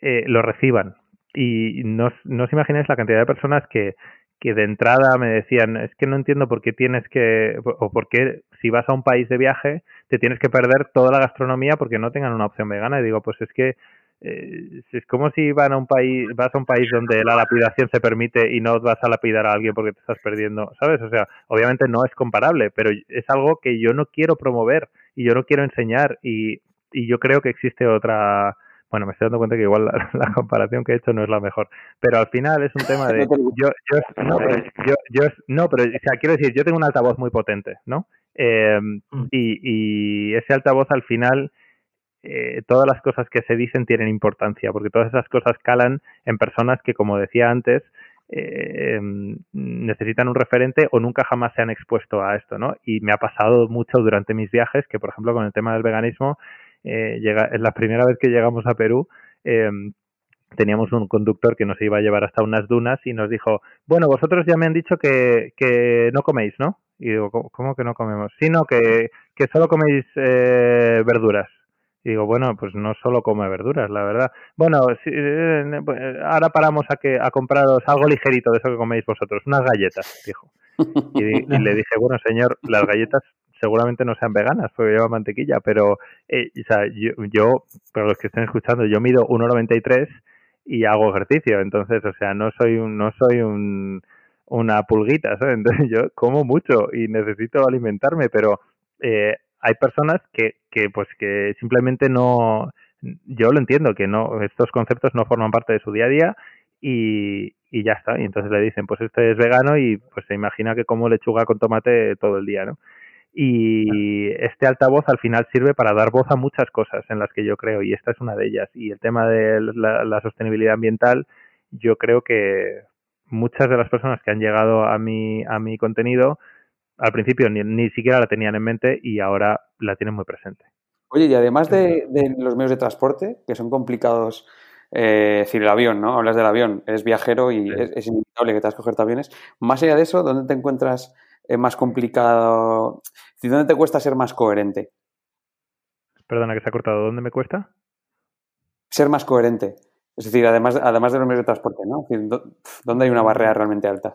eh, lo reciban. Y no, no os imagináis la cantidad de personas que, que de entrada me decían, es que no entiendo por qué tienes que, o por qué si vas a un país de viaje, te tienes que perder toda la gastronomía porque no tengan una opción vegana. Y digo, pues es que eh, es como si van a un país, vas a un país donde la lapidación se permite y no vas a lapidar a alguien porque te estás perdiendo, ¿sabes? O sea, obviamente no es comparable, pero es algo que yo no quiero promover y yo no quiero enseñar y, y yo creo que existe otra, bueno, me estoy dando cuenta que igual la, comparación que he hecho no es la mejor, pero al final es un tema de yo yo no, pero yo, yo no, pero o sea, quiero decir, yo tengo un altavoz muy potente, ¿no? Eh, y, y ese altavoz al final eh, todas las cosas que se dicen tienen importancia, porque todas esas cosas calan en personas que, como decía antes, eh, necesitan un referente o nunca jamás se han expuesto a esto, ¿no? Y me ha pasado mucho durante mis viajes que, por ejemplo, con el tema del veganismo, eh, llega, es la primera vez que llegamos a Perú, eh, teníamos un conductor que nos iba a llevar hasta unas dunas y nos dijo, bueno, vosotros ya me han dicho que, que no coméis, ¿no? Y digo, ¿cómo, que no comemos? Sí, no, que, que solo coméis eh, verduras. Y digo, bueno, pues no solo come verduras, la verdad. Bueno, eh, pues, ahora paramos a que a compraros algo ligerito de eso que coméis vosotros, unas galletas, dijo. Y, le dije, bueno, señor, las galletas seguramente no sean veganas porque lleva mantequilla, pero eh, o sea, yo, yo, para los que estén escuchando, yo mido 1,93 y hago ejercicio, entonces, o sea, no soy un, no soy un, una pulguita, ¿sabes? Entonces yo como mucho y necesito alimentarme, pero eh, hay personas que, que pues que simplemente no yo lo entiendo que no estos conceptos no forman parte de su día a día y, y ya está. Y entonces le dicen, pues este es vegano y pues se imagina que como lechuga con tomate todo el día, ¿no? Y este altavoz al final sirve para dar voz a muchas cosas en las que yo creo y esta es una de ellas. Y el tema de la, sostenibilidad ambiental, yo creo que muchas de las personas que han llegado a mi, a mi contenido al principio ni, ni siquiera la tenían en mente y ahora la tienen muy presente. Oye, y además de, los medios de transporte, que son complicados, eh, decir, el avión, ¿no? Hablas del avión, eres viajero y es, inevitable que te vas a coger aviones. Más allá de eso, ¿dónde te encuentras eh, más complicado? ¿Dónde te cuesta ser más coherente? Perdona, que se ha cortado. ¿Dónde me cuesta? Ser más coherente. Es decir, además, además de los medios de transporte, ¿no? ¿Dónde hay una barrera realmente alta?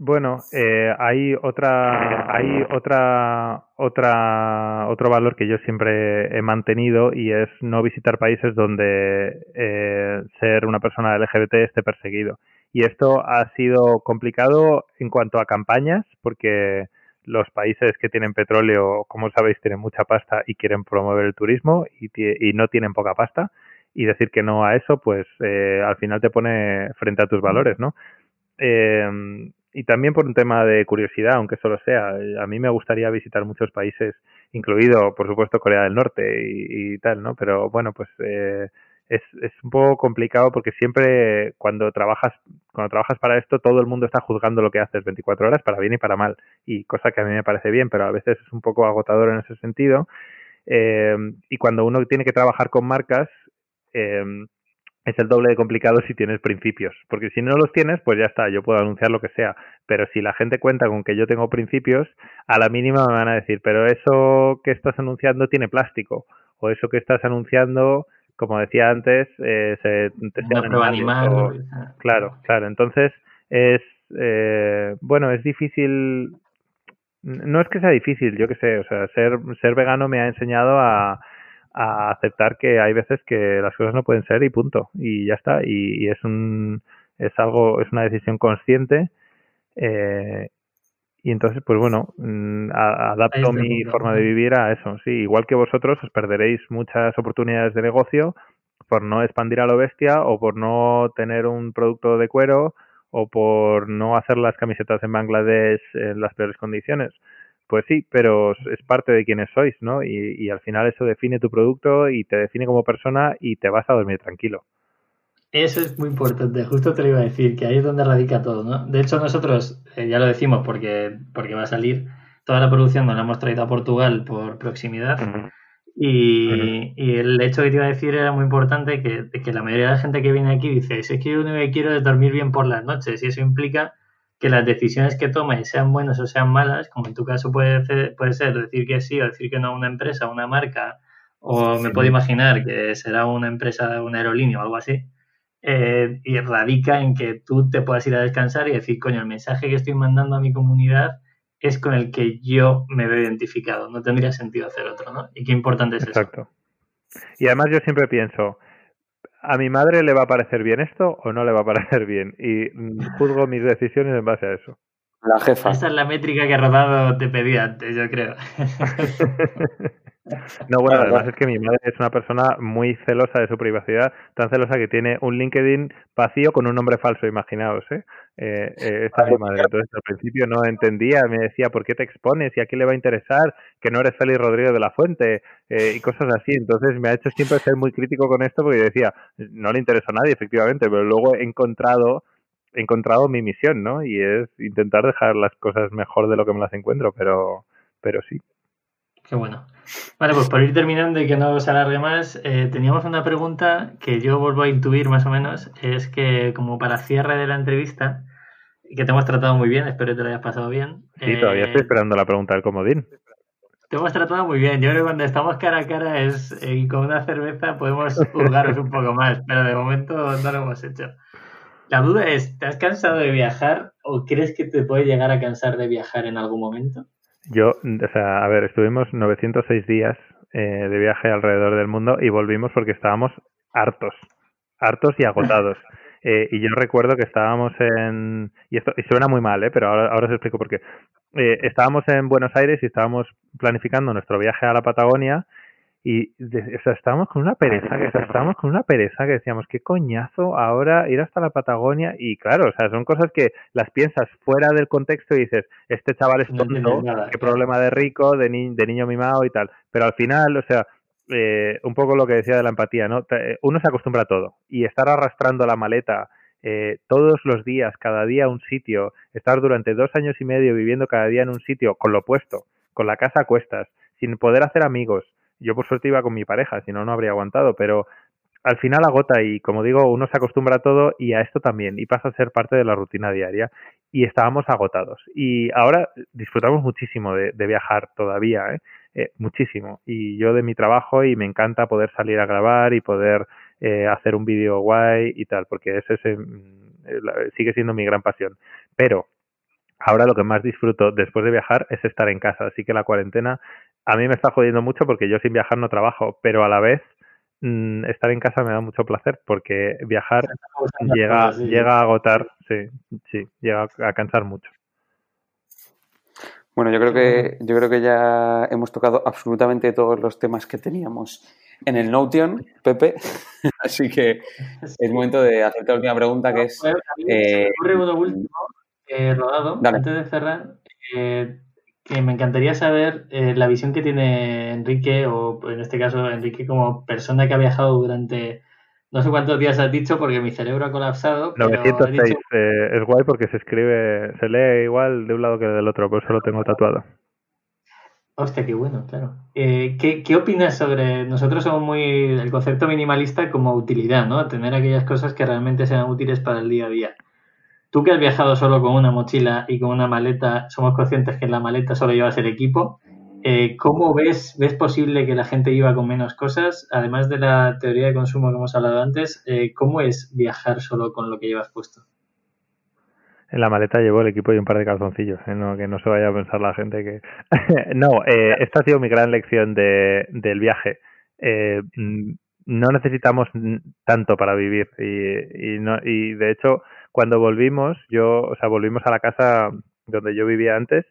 Bueno, eh, hay otra, hay otra, otra, otro valor que yo siempre he mantenido y es no visitar países donde eh, ser una persona LGBT esté perseguido. Y esto ha sido complicado en cuanto a campañas, porque los países que tienen petróleo, como sabéis, tienen mucha pasta y quieren promover el turismo y, y no tienen poca pasta. Y decir que no a eso, pues eh, al final te pone frente a tus valores, ¿no? Eh, y también por un tema de curiosidad, aunque solo sea. A mí me gustaría visitar muchos países, incluido, por supuesto, Corea del Norte y, tal, ¿no? Pero bueno, pues eh, es, es un poco complicado porque siempre cuando trabajas cuando trabajas para esto todo el mundo está juzgando lo que haces 24 horas para bien y para mal y cosa que a mí me parece bien pero a veces es un poco agotador en ese sentido eh, y cuando uno tiene que trabajar con marcas eh, es el doble de complicado si tienes principios, porque si no los tienes, pues ya está, yo puedo anunciar lo que sea, pero si la gente cuenta con que yo tengo principios, a la mínima me van a decir, pero eso que estás anunciando tiene plástico, o eso que estás anunciando, como decía antes, eh, se te animal. claro, claro, entonces es, eh, bueno, es difícil, no es que sea difícil, yo que sé, o sea, ser, ser vegano me ha enseñado a a aceptar que hay veces que las cosas no pueden ser y punto y ya está y, es un es algo es una decisión consciente eh, y entonces pues bueno mm, adapto mi forma de vivir a eso sí igual que vosotros os perderéis muchas oportunidades de negocio por no expandir a lo bestia o por no tener un producto de cuero o por no hacer las camisetas en Bangladesh en las peores condiciones pues sí, pero es parte de quienes sois, ¿no? Y, al final eso define tu producto y te define como persona y te vas a dormir tranquilo. Eso es muy importante, justo te lo iba a decir, que ahí es donde radica todo, ¿no? De hecho, nosotros, eh, ya lo decimos porque, porque va a salir, toda la producción nos la hemos traído a Portugal por proximidad. y, el hecho que te iba a decir era muy importante, que, que la mayoría de la gente que viene aquí dice, es que yo lo único que quiero es dormir bien por las noches, y eso implica que las decisiones que tomes, sean buenas o sean malas, como en tu caso puede ser, puede ser decir que sí o decir que no a una empresa, una marca, o me puedo imaginar que será una empresa, una aerolínea o algo así, eh, y radica en que tú te puedas ir a descansar y decir, coño, el mensaje que estoy mandando a mi comunidad es con el que yo me veo identificado, no tendría sentido hacer otro, ¿no? Y qué importante es eso. Exacto. Y además yo siempre pienso, ¿a mi madre le va a parecer bien esto o no le va a parecer bien? Y juzgo mis decisiones en base a eso. La jefa. Esa es la métrica que Rodado te pedía antes, yo creo. No, bueno, además es que mi madre es una persona muy celosa de su privacidad, tan celosa que tiene un LinkedIn vacío con un nombre falso, imaginaos, ¿eh? eh, eh esta es mi madre. Entonces, al principio no entendía, me decía, ¿por qué te expones? ¿Y a quién le va a interesar? Que no eres Félix Rodríguez de la Fuente eh, y cosas así. Entonces, me ha hecho siempre ser muy crítico con esto porque decía, no le interesa a nadie, efectivamente, pero luego he encontrado he encontrado mi misión, ¿no? Y es intentar dejar las cosas mejor de lo que me las encuentro, pero, pero sí. Qué bueno. Vale, pues por ir terminando y que no se alargue más, eh, teníamos una pregunta que yo vuelvo a intuir más o menos. Es que como para cierre de la entrevista, que te hemos tratado muy bien, espero que te lo hayas pasado bien. Sí, todavía estoy eh, esperando la pregunta del comodín. Te hemos tratado muy bien. Yo creo que cuando estamos cara a cara es, eh, con una cerveza podemos juzgaros un poco más, pero de momento no lo hemos hecho. La duda es, ¿te has cansado de viajar o crees que te puede llegar a cansar de viajar en algún momento? Yo, o sea, a ver, estuvimos 906 días eh, de viaje alrededor del mundo y volvimos porque estábamos hartos, hartos y agotados. Eh, y yo recuerdo que estábamos en, y esto y suena muy mal, ¿eh? pero ahora, ahora os explico por qué. Eh, estábamos en Buenos Aires y estábamos planificando nuestro viaje a la Patagonia y o sea, estábamos con una pereza, que estábamos con una pereza que decíamos, qué coñazo ahora ir hasta la Patagonia y claro, o sea, son cosas que las piensas fuera del contexto y dices, este chaval es tonto, qué problema de rico, de, de niño mimado y tal, pero al final, o sea, eh, un poco lo que decía de la empatía, ¿no? Uno se acostumbra a todo y estar arrastrando la maleta eh, todos los días, cada día a un sitio, estar durante dos años y medio viviendo cada día en un sitio con lo opuesto, con la casa a cuestas, sin poder hacer amigos. Yo por suerte iba con mi pareja, si no, no habría aguantado, pero al final agota y como digo, uno se acostumbra a todo y a esto también y pasa a ser parte de la rutina diaria y estábamos agotados. Y ahora disfrutamos muchísimo de, viajar todavía, ¿eh? ¿eh? muchísimo. Y yo de mi trabajo y me encanta poder salir a grabar y poder eh, hacer un vídeo guay y tal, porque ese, ese mm, sigue siendo mi gran pasión. Pero ahora lo que más disfruto después de viajar es estar en casa, así que la cuarentena a mí me está jodiendo mucho porque yo sin viajar no trabajo, pero a la vez mm, estar en casa me da mucho placer porque viajar llega, llega a agotar, sí, sí, llega a cansar mucho. Bueno, yo creo que yo creo que ya hemos tocado absolutamente todos los temas que teníamos en el Notion, Pepe. Así que es momento de hacerte la última pregunta, que es... Eh, uno último, eh, rodado, antes de cerrar, eh, que me encantaría saber eh, la visión que tiene Enrique, o en este caso Enrique como persona que ha viajado durante... No sé cuántos días has dicho porque mi cerebro ha colapsado. 906. es guay porque se escribe, se lee igual de un lado que del otro, por eso lo tengo tatuado. Hostia, qué bueno, claro. Eh, ¿qué, ¿qué, opinas sobre.? Nosotros somos muy. El concepto minimalista como utilidad, ¿no? Tener aquellas cosas que realmente sean útiles para el día a día. Tú que has viajado solo con una mochila y con una maleta, somos conscientes que en la maleta solo llevas el equipo. Eh, ¿Cómo ves, ves posible que la gente iba con menos cosas? Además de la teoría de consumo que hemos hablado antes, eh, ¿cómo es viajar solo con lo que llevas puesto? En la maleta llevo el equipo y un par de calzoncillos, ¿eh? no, que no se vaya a pensar la gente que... no, esta ha sido mi gran lección de, del viaje. Mm, no necesitamos tanto para vivir y, y, no, y de hecho cuando volvimos, yo, o sea, volvimos a la casa donde yo vivía antes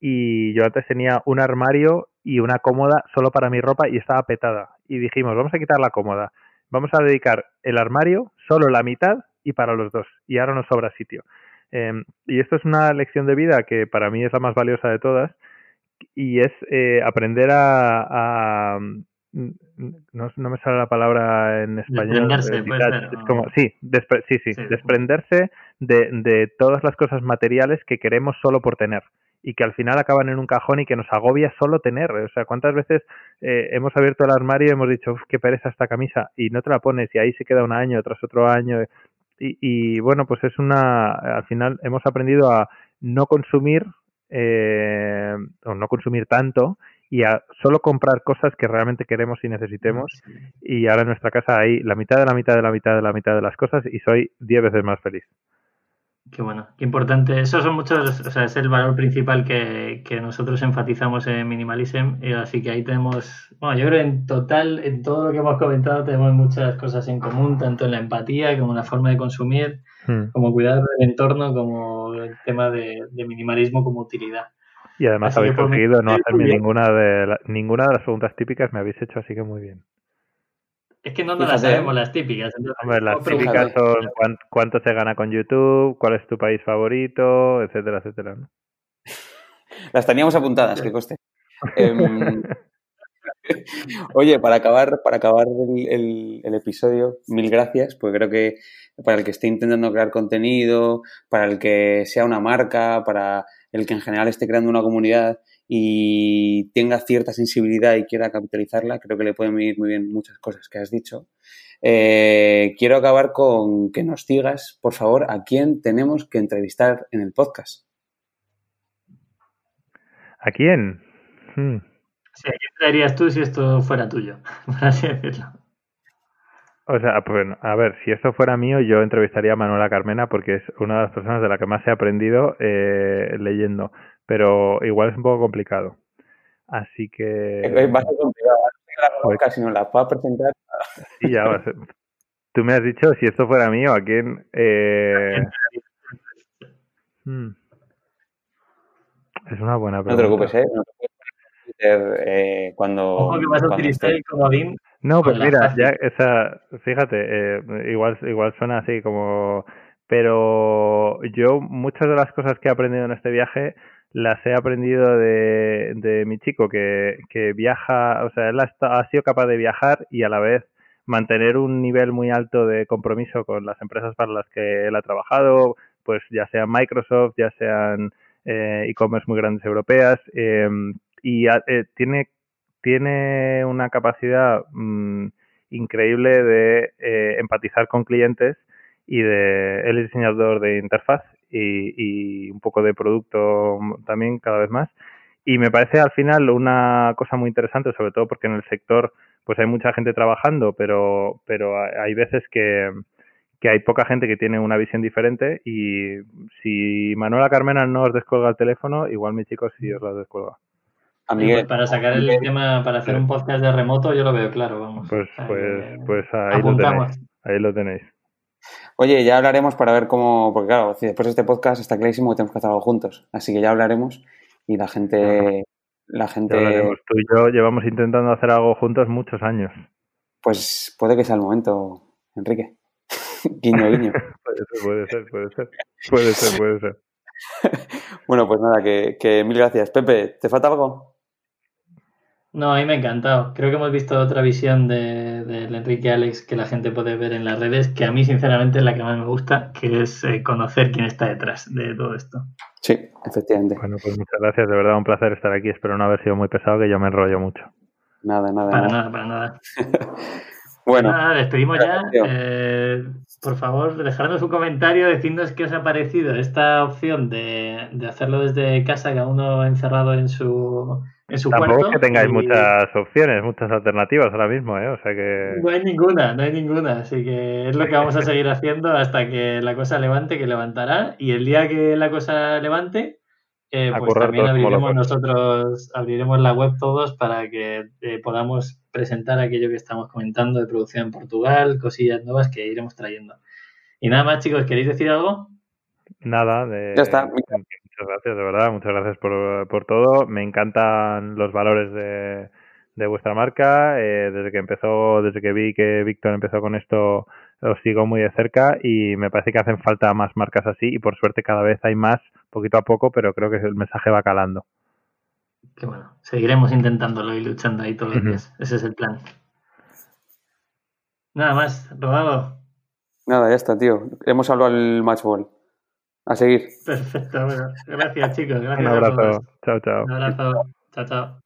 y yo antes tenía un armario y una cómoda solo para mi ropa y estaba petada. Y dijimos, vamos a quitar la cómoda, vamos a dedicar el armario solo la mitad y para los dos. Y ahora nos sobra sitio. Em, y esto es una lección de vida que para mí es la más valiosa de todas y es eh, aprender a, no, me sale la palabra en español. Desprenderse, es como, sí, sí, sí, desprenderse de, de, todas las cosas materiales que queremos solo por tener y que al final acaban en un cajón y que nos agobia solo tener. O sea, ¿cuántas veces eh, hemos abierto el armario y hemos dicho, qué pereza esta camisa y no te la pones y ahí se queda un año tras otro año y, bueno, pues es una, al final hemos aprendido a no consumir eh, o no consumir tanto y a solo comprar cosas que realmente queremos y necesitemos y ahora en nuestra casa hay la mitad de la mitad de la mitad de la mitad de las cosas y soy diez veces más feliz. Qué bueno, qué importante. Eso son muchos, o sea, es el valor principal que, nosotros enfatizamos en Minimalism. Y así que ahí tenemos, bueno, yo creo que en total, en todo lo que hemos comentado, tenemos muchas cosas en común, tanto en la empatía como en la forma de consumir, hmm. como cuidar del entorno, como el tema de, minimalismo como utilidad. Y además habéis conseguido no hacerme ninguna de, ninguna de las preguntas típicas, me habéis hecho así que muy bien. Es que no nos las sabemos las típicas. las típicas son cuánto, se gana con YouTube, cuál es tu país favorito, etcétera, etcétera. Las teníamos apuntadas, que coste. Em, oye, para acabar, para acabar el, episodio, mil gracias, porque creo que para el que esté intentando crear contenido, para el que sea una marca, para el que en general esté creando una comunidad, y tenga cierta sensibilidad y quiera capitalizarla, creo que le pueden venir muy bien muchas cosas que has dicho. Eh, quiero acabar con que nos digas, por favor, a quién tenemos que entrevistar en el podcast. ¿A quién? Hmm. ¿a quién traerías tú si esto fuera tuyo? Por así decirlo. O sea, pues, a ver, si esto fuera mío, yo entrevistaría a Manuela Carmena porque es una de las personas de la que más he aprendido eh, leyendo pero igual es un poco complicado. Así que... Es bastante complicado. Casi no la puedo presentar. Sí, ya va Tú me has dicho, si esto fuera mío, ¿a quién...? Eh... Hmm. Es una buena pregunta. No te preocupes, ¿eh? hacer eh, cuando. Ojo que vas a utilizar el comodín. No, pues mira, ya, esa, fíjate, eh, igual, igual suena así como, pero yo muchas de las cosas que he aprendido en este viaje las he aprendido de, de mi chico que, que viaja, o sea, él ha, sido capaz de viajar y a la vez mantener un nivel muy alto de compromiso con las empresas para las que él ha trabajado, pues ya sean Microsoft, ya sean eh, e-commerce muy grandes europeas, eh, y eh, tiene, tiene una capacidad mm, increíble de eh, empatizar con clientes y de él es diseñador de interfaz y, un poco de producto también cada vez más y me parece al final una cosa muy interesante sobre todo porque en el sector pues hay mucha gente trabajando pero pero hay veces que que hay poca gente que tiene una visión diferente y si Manuela Carmena no os descuelga el teléfono, igual mi chico sí os lo descuelga. A Oye, Miguel. pues para sacar el tema, para hacer un podcast de remoto, yo lo veo claro, vamos. Pues pues pues ahí lo tenéis. Ahí lo tenéis. Oye, ya hablaremos para ver cómo. Porque claro, si después de este podcast está clarísimo que tenemos que hacer algo juntos. Así que ya hablaremos y la gente. La gente. Tú y yo llevamos intentando hacer algo juntos muchos años. Pues puede que sea el momento, Enrique. guiño, guiño. Puede ser, puede ser, puede ser. Puede ser, puede ser. Bueno, pues nada, que, que mil gracias. Pepe, ¿te falta algo? No, a mí me ha encantado. Creo que hemos visto otra visión de- del Enrique Alex que la gente puede ver en las redes, que a mí sinceramente es la que más me gusta, que es eh, conocer quién está detrás de todo esto. Sí, efectivamente. Bueno, pues muchas gracias. De verdad, un placer estar aquí. Espero no haber sido muy pesado, que yo me enrollo mucho. Nada, nada, Para nada. nada, para nada. Bueno, Nada, despedimos ya. Eh, por favor, dejadnos un comentario, decidnos qué os ha parecido esta opción de, de hacerlo desde casa, cada uno encerrado en su, en su Tampoco cuarto. es que tengáis y- muchas opciones, muchas alternativas ahora mismo, ¿eh? O sea que... No hay ninguna, no hay ninguna. Así que es lo que vamos a seguir haciendo hasta que la cosa levante, que levantará. Y el día que la cosa levante, eh, pues también abriremos nosotros, abriremos la web todos para que eh, podamos presentar aquello que estamos comentando de producción en Portugal, cosillas nuevas que iremos trayendo. Y nada más, chicos, ¿queréis decir algo? Nada, de, Ya está. Muchas gracias, de verdad, muchas gracias por, por todo. Me encantan los valores de, de vuestra marca. eh, desde que empezó, desde que vi que Víctor empezó con esto, os sigo muy de cerca y me parece que hacen falta más marcas así y por suerte cada vez hay más, poquito a poco, pero creo que el mensaje va calando. Que bueno, seguiremos intentándolo y luchando ahí todos los días. Ese es el plan. Nada más, rodado. nada, ya está, tío. Hemos hablado al matchball. A seguir. Perfecto, bueno. Gracias, chicos. Gracias Un a todos. abrazo, chao, chao. Un abrazo. Chao, chao.